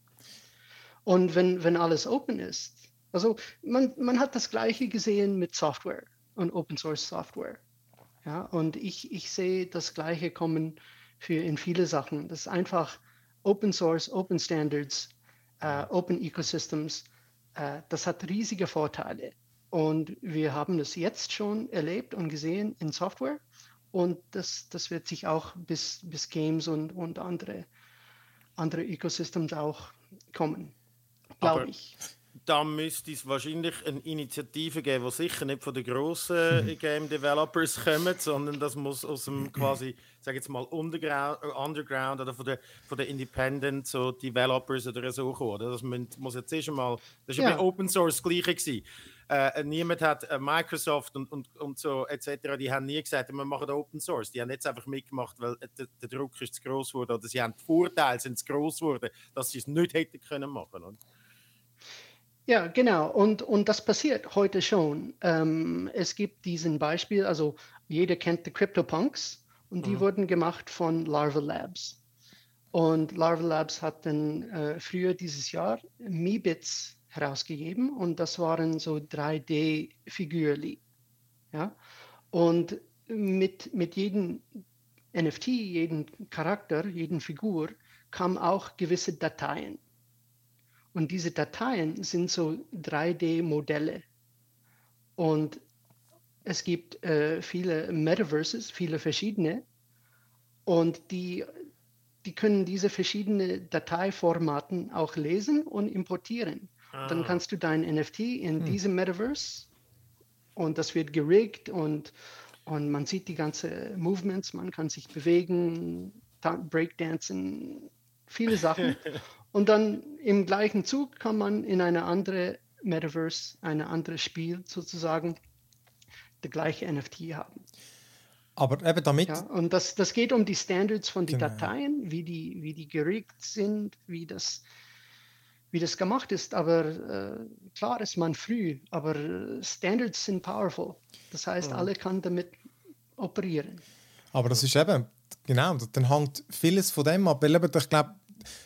Und wenn, wenn alles open ist, also man, man hat das Gleiche gesehen mit Software und Open Source Software. Ja, und ich, ich sehe das Gleiche kommen für in viele Sachen. Das ist einfach Open Source, Open Standards, uh, Open Ecosystems. Uh, das hat riesige Vorteile. Und wir haben es jetzt schon erlebt und gesehen in Software. Und das, das wird sich auch bis, bis Games und, und andere, andere Ecosystems auch kommen, glaube ich da müsste es wahrscheinlich eine Initiative geben, die sicher nicht von den grossen mhm. [LAUGHS] Game Developers kommt, sondern das muss aus dem quasi, sag jetzt mal, Underground, äh, oder von den von der Independent so Developers oder so kommen. Das muss jetzt erst einmal, das ist ja bei Open Source das Gleiche gewesen. Äh, niemand hat äh, Microsoft und, und, und so etc. Die haben nie gesagt, wir machen Open Source. Die haben jetzt einfach mitgemacht, weil der, der Druck ist zu groß wurde oder sie haben die Vorteile sind zu groß geworden, dass sie es nicht hätten können machen. Oder? Ja, genau. Und, und das passiert heute schon. Ähm, es gibt diesen Beispiel, also jeder kennt die CryptoPunks und die mhm. wurden gemacht von Larval Labs. Und Larval Labs hat dann äh, früher dieses Jahr Meebits herausgegeben und das waren so 3D-Figürli. Ja? Und mit, mit jedem NFT, jedem Charakter, jedem Figur kam auch gewisse Dateien. Und diese Dateien sind so 3D-Modelle. Und es gibt äh, viele Metaverses, viele verschiedene. Und die, die können diese verschiedenen Dateiformaten auch lesen und importieren. Ah. Dann kannst du dein NFT in hm. diesem Metaverse und das wird geriggt und, und man sieht die ganzen Movements, man kann sich bewegen, Breakdancen, viele Sachen. [LAUGHS] Und dann im gleichen Zug kann man in eine andere Metaverse, ein anderes Spiel sozusagen, der gleiche NFT haben. Aber eben damit. Ja, und das, das geht um die Standards von den genau. Dateien, wie die, wie die geregt sind, wie das, wie das gemacht ist. Aber äh, klar ist man früh, aber Standards sind powerful. Das heißt, ja. alle können damit operieren. Aber das ist eben, genau, dann hängt vieles von dem ab. Weil eben, ich glaube,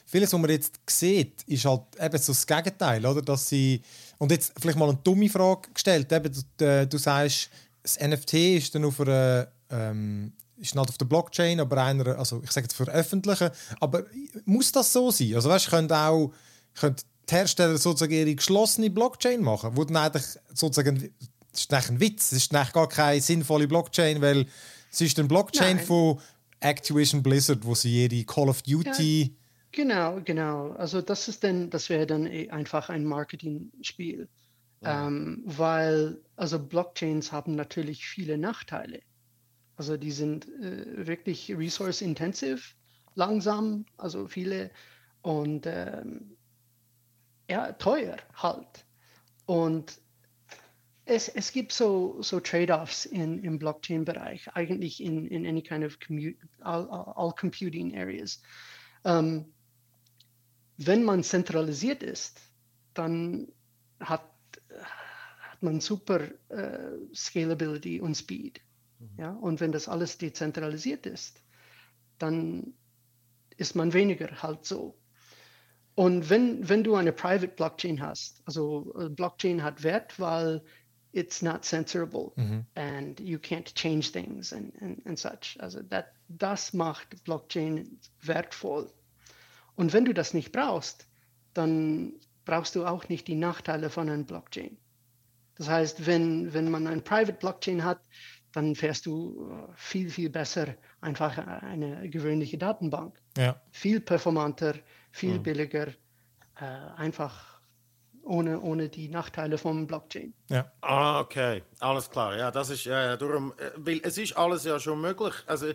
vieles, was man jetzt sieht, ist halt eben so das Gegenteil, oder? Dass sie, und jetzt vielleicht mal eine dumme Frage gestellt, eben, du, äh, du sagst, das NFT ist dann auf einer, ähm, ist nicht auf der Blockchain, aber einer, also ich sage jetzt veröffentlichen, aber muss das so sein? Also weißt, können auch können die Hersteller sozusagen ihre geschlossene Blockchain machen, wo dann eigentlich sozusagen, das ist eigentlich ein Witz, das ist eigentlich gar keine sinnvolle Blockchain, weil es ist eine Blockchain Nein. von Activision Blizzard, wo sie ihre Call of Duty ja Genau, genau. Also das ist dann, das wäre dann eh einfach ein Marketing-Spiel. Ja. Ähm, weil, also Blockchains haben natürlich viele Nachteile. Also die sind äh, wirklich resource-intensive, langsam, also viele und ähm, ja, teuer halt. Und es, es gibt so, so Trade-offs im Blockchain-Bereich, eigentlich in, in any kind of all, all computing areas. Um, wenn man zentralisiert ist, dann hat, hat man super äh, Scalability und Speed. Mhm. Ja? Und wenn das alles dezentralisiert ist, dann ist man weniger halt so. Und wenn, wenn du eine Private Blockchain hast, also äh, Blockchain hat Wert, weil it's not censorable mhm. and you can't change things and, and, and such. Also that, das macht Blockchain wertvoll. Und wenn du das nicht brauchst, dann brauchst du auch nicht die Nachteile von einem Blockchain. Das heißt, wenn, wenn man ein Private Blockchain hat, dann fährst du äh, viel, viel besser einfach eine gewöhnliche Datenbank. Ja. Viel performanter, viel mhm. billiger, äh, einfach ohne, ohne die Nachteile vom Blockchain. Ja. Ah, okay, alles klar. Ja, das ist ja, darum, äh, weil es ist alles ja schon möglich. Also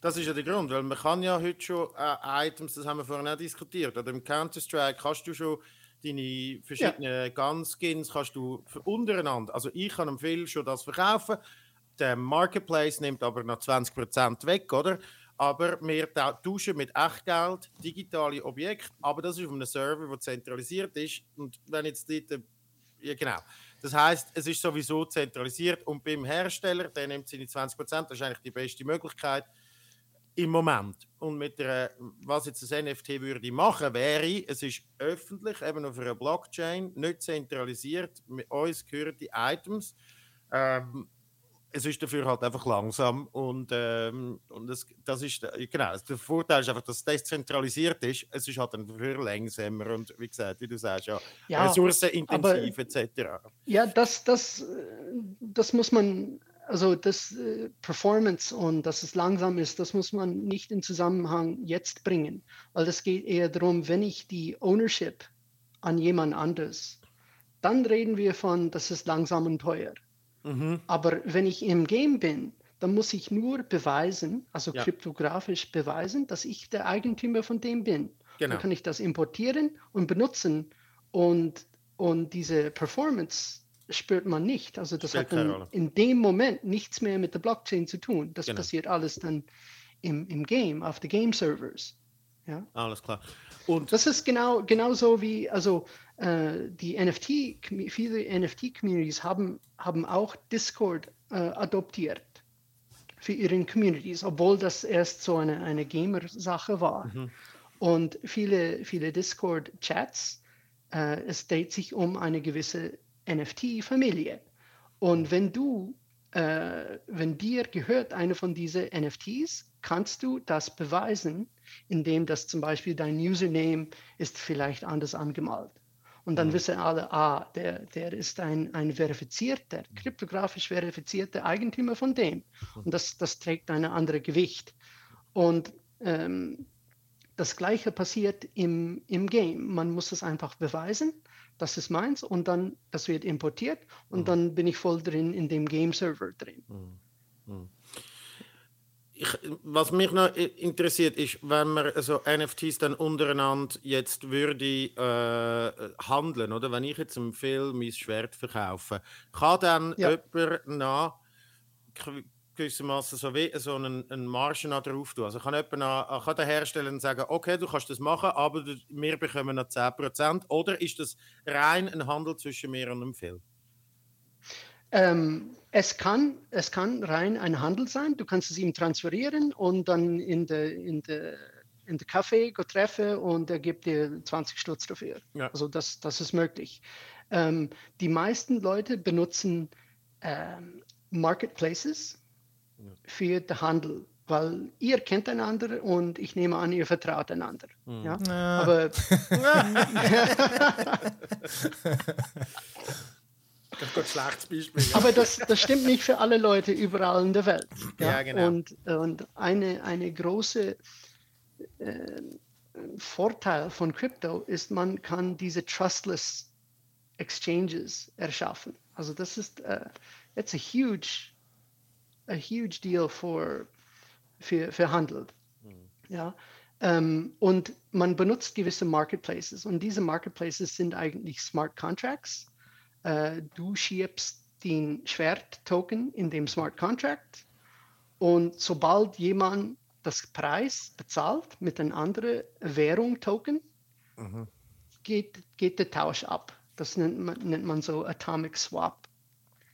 das ist ja der Grund, weil man kann ja heute schon äh, Items, das haben wir vorhin auch diskutiert, oder im Counter-Strike kannst du schon deine verschiedenen ja. Gun-Skins kannst du untereinander, also ich kann am viel schon das verkaufen, der Marketplace nimmt aber noch 20% weg, oder? Aber wir tauschen mit Echtgeld digitale Objekte, aber das ist auf einem Server, der zentralisiert ist. Und wenn jetzt dort, ja genau, das heißt, es ist sowieso zentralisiert und beim Hersteller, der nimmt seine 20%, das ist eigentlich die beste Möglichkeit, im Moment. Und mit der, was jetzt das NFT würde machen, wäre, es ist öffentlich, eben auf einer Blockchain, nicht zentralisiert, mit uns gehören die Items. Ähm, es ist dafür halt einfach langsam und, ähm, und das, das ist, genau, der Vorteil ist einfach, dass es dezentralisiert ist, es ist halt dann dafür langsamer und wie gesagt, wie du sagst, ja, ja ressourcenintensiv etc. Ja, das, das, das muss man, also das äh, Performance und dass es langsam ist, das muss man nicht in Zusammenhang jetzt bringen, weil das geht eher darum, wenn ich die Ownership an jemand anderes, dann reden wir von, das ist langsam und teuer. Mhm. Aber wenn ich im Game bin, dann muss ich nur beweisen, also ja. kryptografisch beweisen, dass ich der Eigentümer von dem bin. Genau. Dann kann ich das importieren und benutzen und, und diese Performance spürt man nicht. Also das Spielt hat dann in dem Moment nichts mehr mit der Blockchain zu tun. Das genau. passiert alles dann im, im Game, auf den Game Servers. Ja? Alles klar. Und das ist genau genauso wie, also die NFT, viele NFT-Communities haben, haben auch Discord äh, adoptiert für ihre Communities, obwohl das erst so eine, eine Gamer-Sache war. Mhm. Und viele, viele Discord-Chats, äh, es dreht sich um eine gewisse NFT-Familie. Und wenn du, äh, wenn dir gehört eine von diesen NFTs, kannst du das beweisen, indem das zum Beispiel dein Username ist vielleicht anders angemalt. Und dann mhm. wissen alle, ah, der, der ist ein, ein verifizierter, kryptografisch verifizierter Eigentümer von dem. Mhm. Und das, das trägt eine andere Gewicht. Und ähm, das Gleiche passiert im, im Game. Man muss es einfach beweisen, das ist meins und dann, das wird importiert und mhm. dann bin ich voll drin in dem Game-Server drin. Mhm. Ich, was mich noch interessiert, ist, wenn man so NFTs dann untereinander jetzt würde äh, handeln, oder? Wenn ich jetzt im Film mein Schwert verkaufe, kann dann ja. jemand nach gewissermaßen so wie so einen, einen Margen drauf tun. Also kann, jemand nach, kann der Hersteller sagen, okay, du kannst das machen, aber wir bekommen noch 10%. Oder ist das rein ein Handel zwischen mir und dem Film? Ähm, es, kann, es kann rein ein Handel sein. Du kannst es ihm transferieren und dann in der in de, in de Café treffen und er gibt dir 20 Stutz dafür. Ja. Also das, das ist möglich. Ähm, die meisten Leute benutzen ähm, Marketplaces ja. für den Handel weil ihr kennt einander und ich nehme an, ihr vertraut einander. Mhm. Ja? Aber Das schlechtes Beispiel. Ja. Aber das, das stimmt nicht für alle Leute überall in der Welt. Ja, ja genau. Und, und eine, eine große äh, Vorteil von Crypto ist, man kann diese trustless Exchanges erschaffen. Also das ist, uh, it's a huge, a huge deal for, für, für Handel. Mhm. Ja. Um, ähm, und man benutzt gewisse Marketplaces und diese Marketplaces sind eigentlich Smart Contracts äh, du schiebst den Schwert-Token in dem Smart Contract und sobald jemand das Preis bezahlt mit einer anderen Währung-Token, mhm. geht, geht der Tausch ab. Das nennt man, nennt man so Atomic Swap.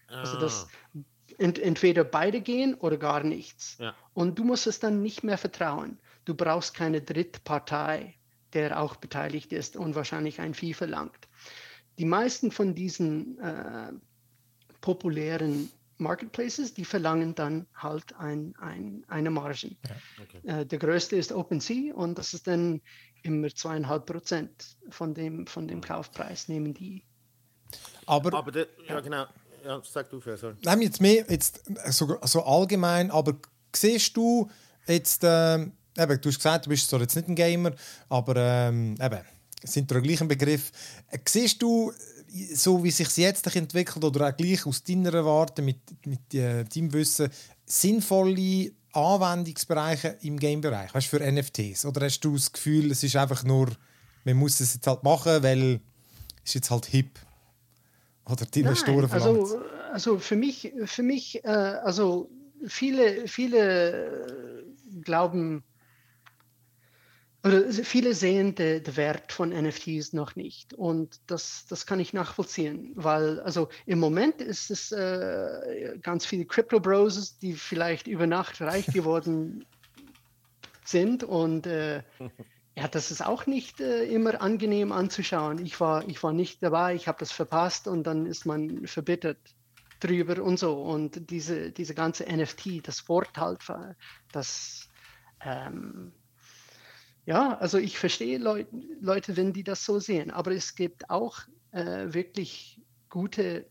Ah. Also das ah. ent, entweder beide gehen oder gar nichts. Ja. Und du musst es dann nicht mehr vertrauen. Du brauchst keine Drittpartei, der auch beteiligt ist und wahrscheinlich ein Vieh verlangt die meisten von diesen äh, populären Marketplaces, die verlangen dann halt ein, ein, eine Marge. Ja, okay. äh, der größte ist OpenSea und das ist dann immer zweieinhalb Prozent von dem, von dem Kaufpreis nehmen die. Aber, aber de, ja, genau. Ja, sag du, sorry. Nein, jetzt mehr jetzt so, so allgemein, aber siehst du jetzt, äh, eben, du hast gesagt, du bist so jetzt nicht ein Gamer, aber ähm, eben, sind der gleichen Begriff. Äh, siehst du, so wie sich jetzt entwickelt oder auch gleich aus deiner Warte mit, mit äh, deinem Wissen, sinnvolle Anwendungsbereiche im Game-Bereich, weißt, für NFTs? Oder hast du das Gefühl, es ist einfach nur, man muss es jetzt halt machen, weil es jetzt halt hip? Oder die Investoren verlangen also, also für mich, für mich äh, also viele, viele glauben, oder viele sehen den, den Wert von NFTs noch nicht. Und das, das kann ich nachvollziehen, weil also im Moment ist es äh, ganz viele Crypto-Bros, die vielleicht über Nacht reich [LAUGHS] geworden sind. Und äh, ja, das ist auch nicht äh, immer angenehm anzuschauen. Ich war, ich war nicht dabei, ich habe das verpasst und dann ist man verbittert drüber und so. Und diese, diese ganze NFT, das Wort halt, das, ähm, ja, also ich verstehe Leut, Leute, wenn die das so sehen, aber es gibt auch äh, wirklich gute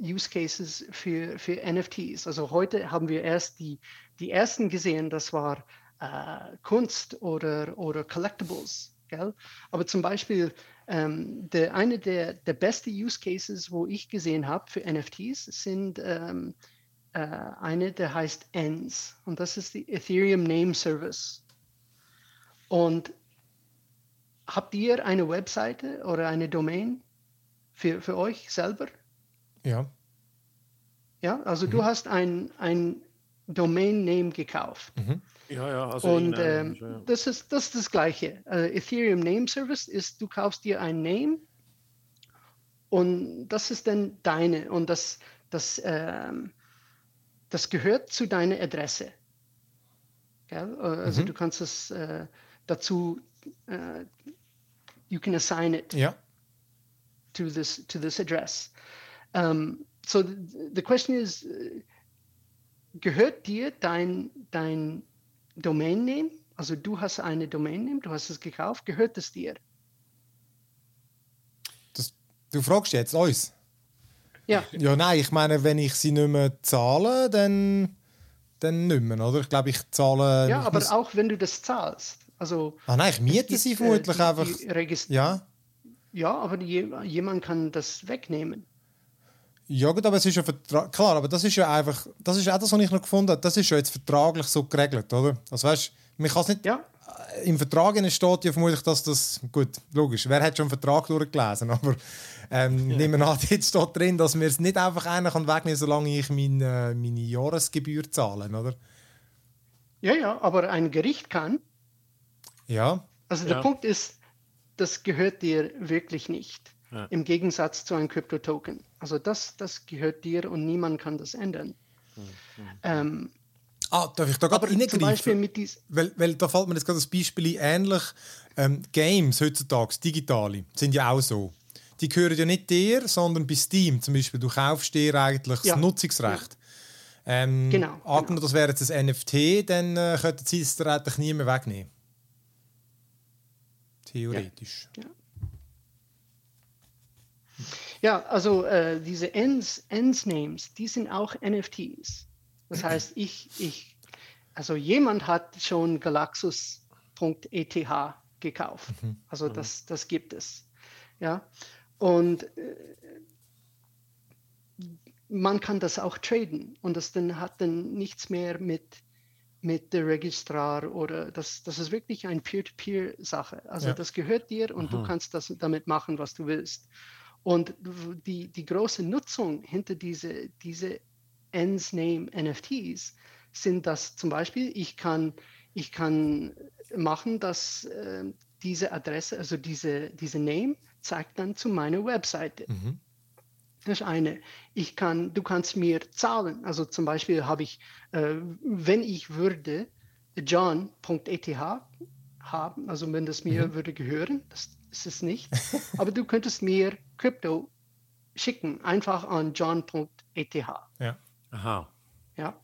Use Cases für, für NFTs. Also heute haben wir erst die, die ersten gesehen, das war äh, Kunst oder, oder Collectibles. Gell? Aber zum Beispiel ähm, der, eine der, der besten Use Cases, wo ich gesehen habe für NFTs, sind ähm, äh, eine, der heißt ENS und das ist die Ethereum Name Service. Und habt ihr eine Webseite oder eine Domain für, für euch selber? Ja. Ja, also mhm. du hast ein, ein Domain Name gekauft. Mhm. Ja, ja, also und ähm, ja. das, ist, das ist das Gleiche. Uh, Ethereum Name Service ist, du kaufst dir ein Name und das ist dann deine und das, das, ähm, das gehört zu deiner Adresse. Gell? Also mhm. du kannst es äh, dazu, uh, you can assign it ja. to, this, to this address. Um, so the, the question is, gehört dir dein, dein Domain Name, also du hast eine Domain Name, du hast es gekauft, gehört es dir? Das, du fragst jetzt uns? Ja. Ja, nein, ich meine, wenn ich sie nicht mehr zahle, dann, dann nicht mehr, oder? Ich glaube, ich zahle... Ja, aber auch wenn du das zahlst. Also, ah nein, ich miete sie vermutlich äh, die, einfach. Die ja. Ja, aber die, jemand kann das wegnehmen. Ja gut, aber es ist ja Vertrag klar, aber das ist ja einfach, das ist auch das, was ich noch gefunden habe, das ist ja jetzt vertraglich so geregelt, oder? Also weißt, man kann es nicht, ja. Äh, im Vertrag steht ja vermutlich, dass das, gut, logisch, wer hat schon einen Vertrag durchgelesen, [LAUGHS] aber ähm, ja. nehmen wir an, [LAUGHS] jetzt steht drin, dass mir es nicht einfach einer kann wegnehmen, solange ich meine, meine Jahresgebühr zahle, oder? Ja, ja, aber ein Gericht kann. Ja. Also der ja. Punkt ist, das gehört dir wirklich nicht. Ja. Im Gegensatz zu einem Krypto-Token. Also das, das gehört dir und niemand kann das ändern. Mhm. Ähm, ah, darf ich da gerade reingreifen? Weil, weil da fällt mir jetzt gerade das Beispiel ähnlich. Ähm, Games heutzutage, digitale, sind ja auch so. Die gehören ja nicht dir, sondern bei Steam zum Beispiel. Du kaufst dir eigentlich ja. das Nutzungsrecht. Ja. Ähm, genau. Angenommen, genau. das wäre jetzt ein NFT, dann äh, könnte sie es dir eigentlich nie mehr wegnehmen. Theoretisch. Ja. Ja, also äh, diese Ends, Ends Names, die sind auch NFTs. Das [CLEARS THROAT] heißt, ich, ich, also jemand hat schon Galaxus.eth gekauft. Mhm. Also das, das gibt es. Ja, und äh, man kann das auch traden und das dann hat dann nichts mehr mit mit der Registrar oder das, das ist wirklich eine Peer-to-Peer-Sache. Also ja. das gehört dir und Aha. du kannst das damit machen, was du willst. Und die, die große Nutzung hinter diese, diese Ends Name NFTs sind das zum Beispiel, ich kann, ich kann machen, dass äh, diese Adresse, also diese, diese Name, zeigt dann zu meiner Webseite. Mhm. Das ist eine. Ich kann, du kannst mir zahlen. Also zum Beispiel habe ich, äh, wenn ich würde, john.eth haben, also wenn das mir mhm. würde gehören, das ist es nicht, [LAUGHS] aber du könntest mir Krypto schicken, einfach an john.eth. Ja. Aha. Ja.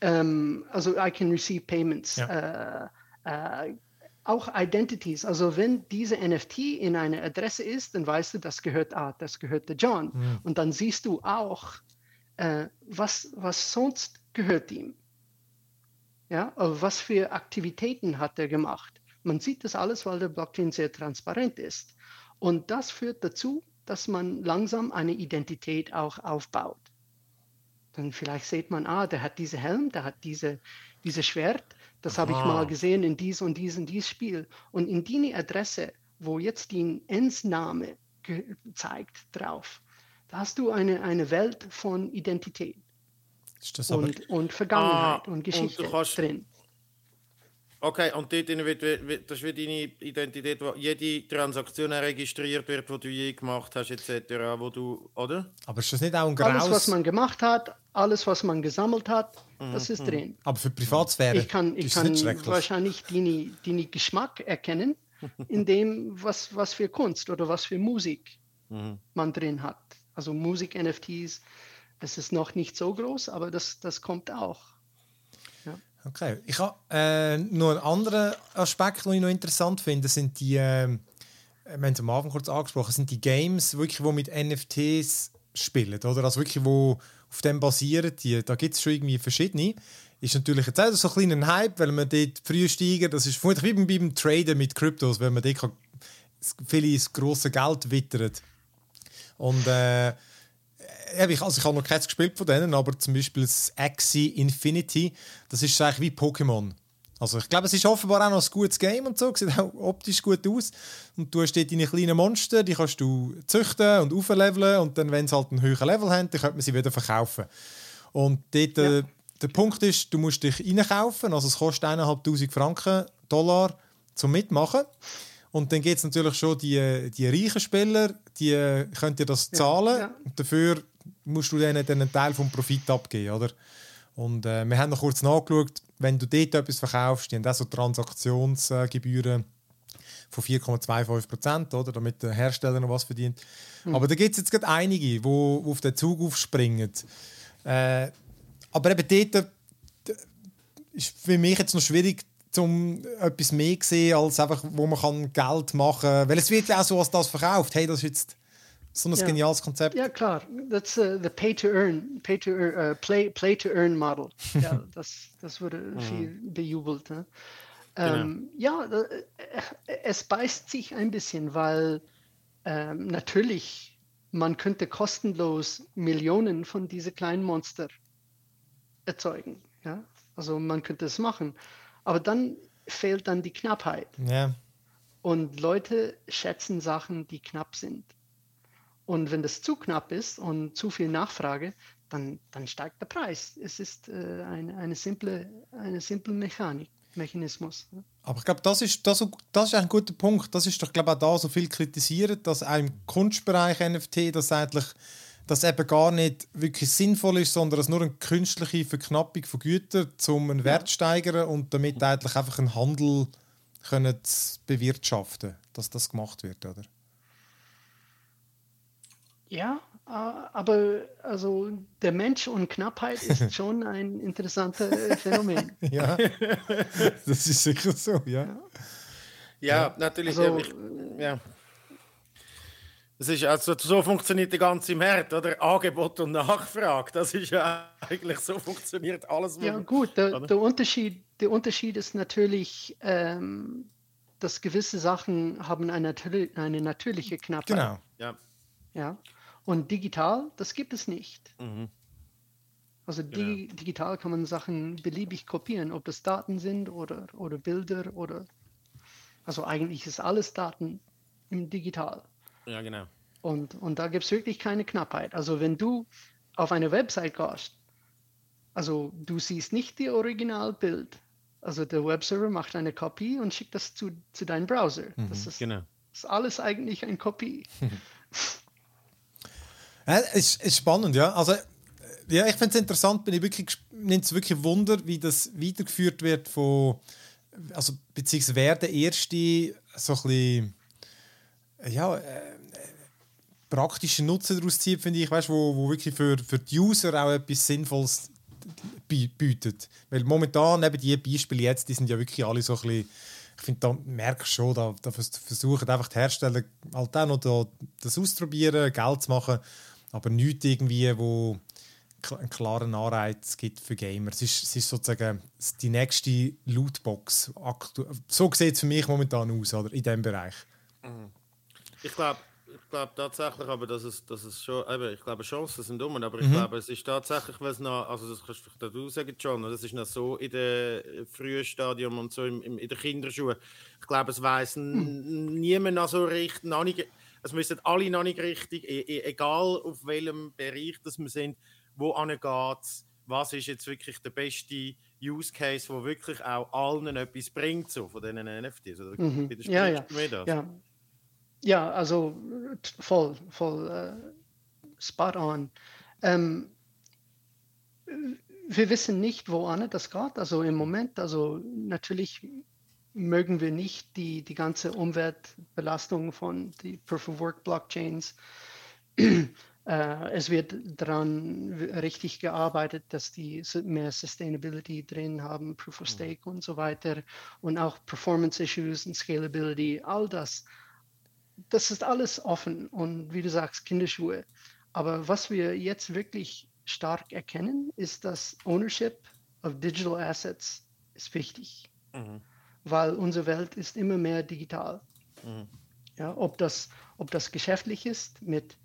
Ähm, also I can receive payments. Ja. Äh, äh, auch Identities. Also wenn diese NFT in einer Adresse ist, dann weißt du, das gehört ah, das gehört der John. Mhm. Und dann siehst du auch, äh, was, was sonst gehört ihm. Ja, was für Aktivitäten hat er gemacht? Man sieht das alles, weil der Blockchain sehr transparent ist. Und das führt dazu, dass man langsam eine Identität auch aufbaut. Dann vielleicht sieht man, ah, der hat diese Helm, der hat diese, diese Schwert, das habe ich mal gesehen in dies und dies und dies Spiel. Und in die Adresse, wo jetzt die Ensname zeigt drauf, da hast du eine, eine Welt von Identität und, und Vergangenheit ah, und Geschichte und drin. Okay, und dort wird, das ist wie deine Identität, wo jede Transaktion registriert wird, die du je gemacht hast, etc., wo du, oder? Aber ist das nicht auch ein Graus? Alles, was man gemacht hat, alles, was man gesammelt hat, mhm. das ist mhm. drin. Aber für Privatsphäre Ich kann, ich kann wahrscheinlich deine, deine Geschmack erkennen, in [LAUGHS] dem, was, was für Kunst oder was für Musik mhm. man drin hat. Also Musik-NFTs, Es ist noch nicht so groß, aber das, das kommt auch. Okay. Ich habe äh, noch einen anderen Aspekt, den ich noch interessant finde, sind die, äh, wir haben es am Anfang kurz angesprochen, sind die Games, wirklich, die mit NFTs spielen, oder? Also wirklich, wo auf dem basieren, die, da gibt es schon irgendwie verschiedene. Ist natürlich jetzt auch so ein kleiner Hype, weil man dort früh steigen, das ist vermutlich wie beim Traden mit Kryptos, weil man dort kann viel grosse Geld wittert. Und äh, ich, also ich habe noch keins gespielt von denen, aber zum Beispiel das Axie Infinity, das ist eigentlich wie Pokémon. Also ich glaube, es ist offenbar auch noch ein gutes Game und so, sieht auch optisch gut aus. Und du hast dort deine kleinen Monster, die kannst du züchten und aufleveln und dann, wenn sie halt einen höheren Level haben, dann könnte man sie wieder verkaufen. Und dort, ja. äh, der Punkt ist, du musst dich reinkaufen, also es kostet 1'500 Franken, Dollar zum Mitmachen. Und dann gibt es natürlich schon die, die reichen Spieler, die können dir das zahlen. Ja, ja. Dafür musst du denen dann einen Teil vom Profit abgeben, oder? Und äh, wir haben noch kurz nachgeschaut, wenn du dort etwas verkaufst, die haben auch so Transaktionsgebühren von 4,25 Prozent, oder? Damit der Hersteller noch was verdient. Mhm. Aber da gibt es jetzt gerade einige, die auf den Zug aufspringen. Äh, aber eben dort ist für mich jetzt noch schwierig, um etwas mehr zu sehen, als einfach, wo man kann Geld machen kann. Weil es wird ja auch so, als das verkauft. Hey, das ist jetzt so ein ja. geniales Konzept. Ja, klar. That's uh, the pay to earn, pay to earn, uh, play, play to earn Model. [LAUGHS] ja, das, das wurde mhm. viel bejubelt. Ne? Ähm, genau. Ja, äh, es beißt sich ein bisschen, weil ähm, natürlich man könnte kostenlos Millionen von diesen kleinen Monster erzeugen. Ja? Also man könnte es machen. Aber dann fehlt dann die Knappheit. Ja. Und Leute schätzen Sachen, die knapp sind. Und wenn das zu knapp ist und zu viel Nachfrage, dann, dann steigt der Preis. Es ist äh, eine, eine, simple, eine simple Mechanik. Mechanismus. Aber ich glaube, das ist, das, das ist ein guter Punkt. Das ist doch, glaube ich, auch da so viel kritisiert, dass auch im Kunstbereich NFT das eigentlich das eben gar nicht wirklich sinnvoll ist, sondern es nur eine künstliche Verknappung von Gütern, um einen Wert zu steigern und damit eigentlich einfach einen Handel können bewirtschaften, dass das gemacht wird, oder? Ja, äh, aber also der Mensch und Knappheit ist [LAUGHS] schon ein interessantes Phänomen. [LAUGHS] ja, das ist sicher so, ja. Ja, ja natürlich. Also, ich, ja. Das ist also so funktioniert der ganze Markt, oder? Angebot und Nachfrage. Das ist ja eigentlich so funktioniert alles. Ja gut, der, der, Unterschied, der Unterschied ist natürlich, ähm, dass gewisse Sachen haben eine, eine natürliche Knappheit. Genau. Ja. Ja. Und digital, das gibt es nicht. Mhm. Also di genau. digital kann man Sachen beliebig kopieren, ob das Daten sind oder, oder Bilder oder also eigentlich ist alles Daten im Digital. Ja, genau. Und, und da gibt es wirklich keine Knappheit. Also wenn du auf eine Website gehst, also du siehst nicht die Originalbild. Also der Webserver macht eine Kopie und schickt das zu, zu deinem Browser. Mhm, das ist, genau. ist alles eigentlich eine Kopie. [LAUGHS] ja, ist, ist spannend, ja. Also ja, ich finde es interessant, bin ich wirklich, nimmt es wirklich Wunder, wie das weitergeführt wird von, also beziehungsweise wer der erste so ein bisschen, ja, äh, praktischen Nutzen daraus zieht, finde ich, weißt, wo, wo wirklich für, für die User auch etwas Sinnvolles bietet. Weil momentan, neben die Beispiele jetzt, die sind ja wirklich alle so ein bisschen, ich finde, da merkst du schon, da, da versuchen einfach die Hersteller halt auch noch da, das auszuprobieren, Geld zu machen, aber nichts irgendwie, wo einen klaren Anreiz gibt für Gamer. Es ist, es ist sozusagen die nächste Lootbox. So sieht es für mich momentan aus, oder? In diesem Bereich. Mhm. Ich glaube, ich glaube tatsächlich, aber dass es, dass es schon, eben, ich glaube, Chancen sind um, aber ich mhm. glaube, es ist tatsächlich, was noch, also das kannst du sagen, John, das ist noch so in dem frühen Stadium und so im, im, in der Kinderschuhe. Ich glaube, es weiß mhm. niemand noch so richtig, noch nicht, es müssen alle noch nicht richtig, e, e, egal auf welchem Bereich das wir sind, wo geht was ist jetzt wirklich der beste Use Case, wo wirklich auch allen etwas bringt, so von diesen NFTs. Oder mhm. ja, ja. ja. Ja, also voll, voll uh, spot on. Ähm, wir wissen nicht, wo Anne das geht. Also im Moment, also natürlich mögen wir nicht die, die ganze Umweltbelastung von die Proof of Work Blockchains. [CLEARS THROAT] Äh, es wird daran richtig gearbeitet, dass die mehr Sustainability drin haben, Proof of mhm. Stake und so weiter und auch Performance Issues und Scalability, all das. Das ist alles offen und wie du sagst, Kinderschuhe. Aber was wir jetzt wirklich stark erkennen, ist, dass Ownership of Digital Assets ist wichtig, mhm. Weil unsere Welt ist immer mehr digital. Mhm. Ja, ob, das, ob das geschäftlich ist mit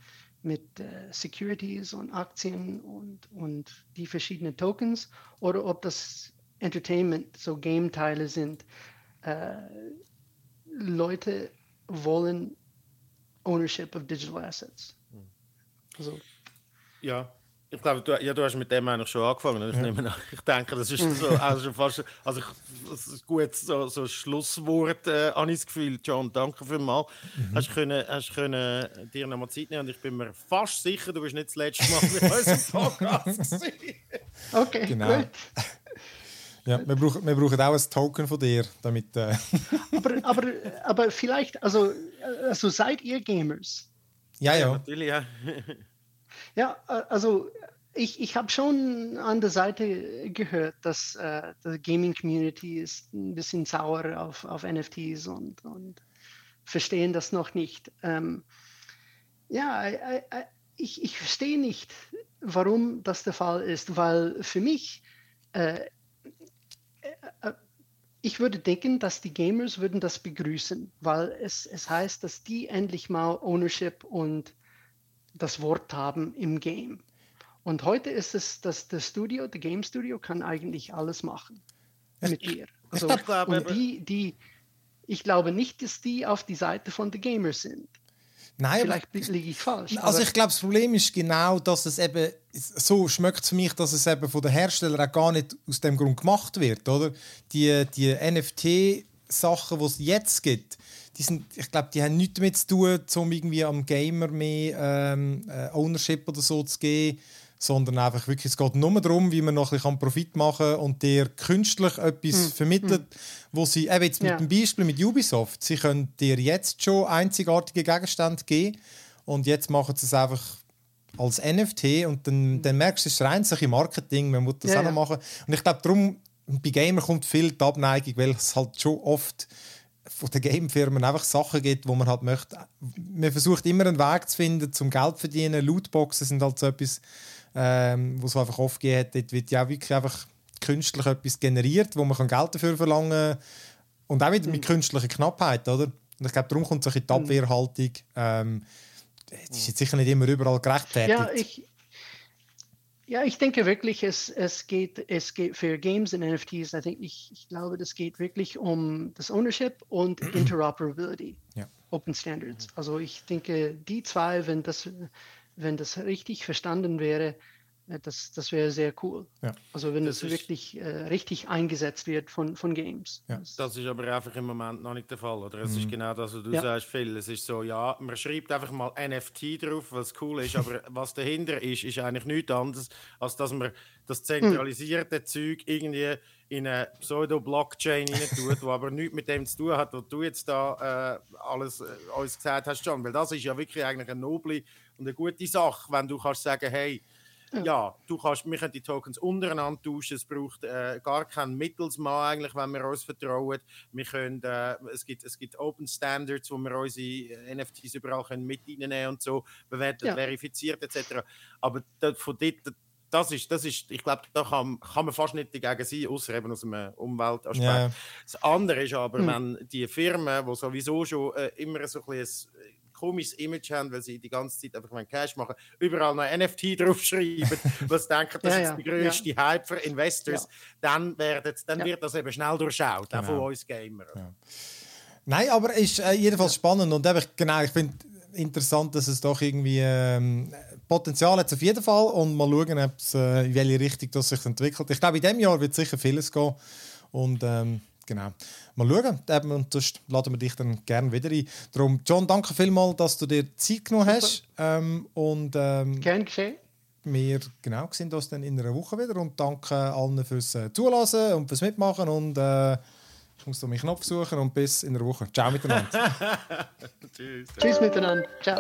mit äh, Securities und Aktien und, und die verschiedenen Tokens oder ob das Entertainment, so Game-Teile sind. Äh, Leute wollen Ownership of Digital Assets. Also, ja, ich glaube, du, ja, du hast mit dem eigentlich schon angefangen. Ich, ja. nehme, ich denke, das ist so, also fast, also das ist gut so, so Schlusswort, äh, ich das Gefühl. John, danke vielmals. Mhm. Hast können, hast können dir noch mal Zeit nehmen und ich bin mir fast sicher, du bist nicht das letzte Mal bei [LAUGHS] unserem Podcast Okay, genau. gut. Ja, wir brauchen, wir brauchen auch ein Token von dir, damit. Äh [LAUGHS] aber, aber, aber vielleicht, also, also seid ihr Gamers? Ja, ja. ja natürlich, ja. Ja, äh, also ich, ich habe schon an der Seite gehört, dass äh, die Gaming-Community ist ein bisschen sauer auf, auf NFTs und, und verstehen das noch nicht. Ähm, ja, ich, ich verstehe nicht, warum das der Fall ist, weil für mich, äh, äh, ich würde denken, dass die Gamers würden das begrüßen, weil es, es heißt, dass die endlich mal Ownership und das Wort haben im Game. Und heute ist es, dass das Studio, das Game Studio, kann eigentlich alles machen mit dir. Also, und die, die, ich glaube nicht, dass die auf die Seite von den Gamers sind. Nein, Vielleicht liege ich falsch. Also ich glaube, das Problem ist genau, dass es eben so schmeckt für mich, dass es eben von den Herstellern auch gar nicht aus dem Grund gemacht wird, oder? Die, die NFT-Sachen, die es jetzt gibt, die sind, ich glaube, die haben nichts damit zu tun, um irgendwie am Gamer mehr ähm, äh, Ownership oder so zu geben, sondern einfach wirklich, es geht nur darum, wie man noch ein bisschen Profit machen kann und dir künstlich etwas mm. vermittelt, mm. wo sie, eben jetzt mit ja. dem Beispiel mit Ubisoft, sie können dir jetzt schon einzigartige Gegenstände geben und jetzt machen sie es einfach als NFT und dann, dann merkst du, es ist rein Marketing, man muss das ja, auch noch machen. Und ich glaube, darum, bei Gamer kommt viel die Abneigung, weil es halt schon oft von den Gamefirmen einfach Sachen gibt, wo man halt möchte. Man versucht immer einen Weg zu finden, zum Geld zu verdienen. Lootboxen sind halt so etwas, ähm, wo es einfach oft geht. Dort wird ja wirklich einfach künstlich etwas generiert, wo man Geld dafür verlangen kann. Und auch wieder mit mhm. künstlicher Knappheit, oder? Und ich glaube, darum kommt so die mhm. Abwehrhaltung. Ähm, die ist jetzt sicher nicht immer überall gerechtfertigt. Ja, ich, ja, ich denke wirklich, es, es, geht, es geht für Games und NFTs, I think, ich, ich glaube, das geht wirklich um das Ownership und [CLEARS THROAT] Interoperability, ja. Open Standards. Also ich denke, die zwei, wenn das, wenn das richtig verstanden wäre, das, das wäre sehr cool. Ja. Also wenn es wirklich äh, richtig eingesetzt wird von, von Games. Ja. Das ist aber einfach im Moment noch nicht der Fall. Oder? Es mhm. ist genau das, was du ja. sagst, Phil. Es ist so, ja, man schreibt einfach mal NFT drauf, was cool ist, aber [LAUGHS] was dahinter ist, ist eigentlich nichts anderes, als dass man das zentralisierte mhm. Zeug irgendwie in eine Pseudo-Blockchain [LAUGHS] tut, die aber nichts mit dem zu tun hat, was du jetzt da äh, alles äh, uns gesagt hast, John. Weil das ist ja wirklich eigentlich eine noble und eine gute Sache, wenn du kannst sagen, hey, ja. ja, du kannst, wir können die Tokens untereinander tauschen. Es braucht äh, gar keinen Mittelsmann eigentlich, wenn wir uns vertrauen. Wir können, äh, es, gibt, es gibt Open Standards, wo wir unsere NFTs überall können mit reinnehmen und so, bewertet, ja. verifiziert etc. Aber von dort, das ist, das ist, ich glaube, da kann, kann man fast nicht dagegen sein, außer eben aus einem Umweltaspekt. Yeah. Das andere ist aber, hm. wenn die Firmen, die sowieso schon äh, immer so ein bisschen komisches Image haben, weil sie die ganze Zeit einfach mal Cash machen, überall noch NFT [LAUGHS] draufschreiben, was denken, das ja, ist ja, der größte ja. Hype für Investors, dann, wird, dann wird das eben schnell durchschaut, genau. auch von uns Gamer. Nein, aber es ist äh, jedenfalls spannend und eben, genau, ich finde interessant, dass es doch irgendwie ähm, Potenzial hat auf jeden Fall und mal schauen, ob's, äh, in welche Richtung das sich entwickelt. Ich glaube, in diesem Jahr wird sicher vieles gehen und ähm, Genau. Mal schauen. Eben, und sonst laden wir dich dann gerne wieder ein. Darum, John, danke vielmals, dass du dir Zeit genommen hast. Ähm, und, ähm, Gern geschehen. Wir genau, sehen uns dann in einer Woche wieder und danke allen fürs äh, Zulassen und fürs Mitmachen und äh, ich muss da meinen Knopf suchen und bis in einer Woche. Ciao miteinander. [LAUGHS] Tschüss. Tschüss miteinander. Ciao.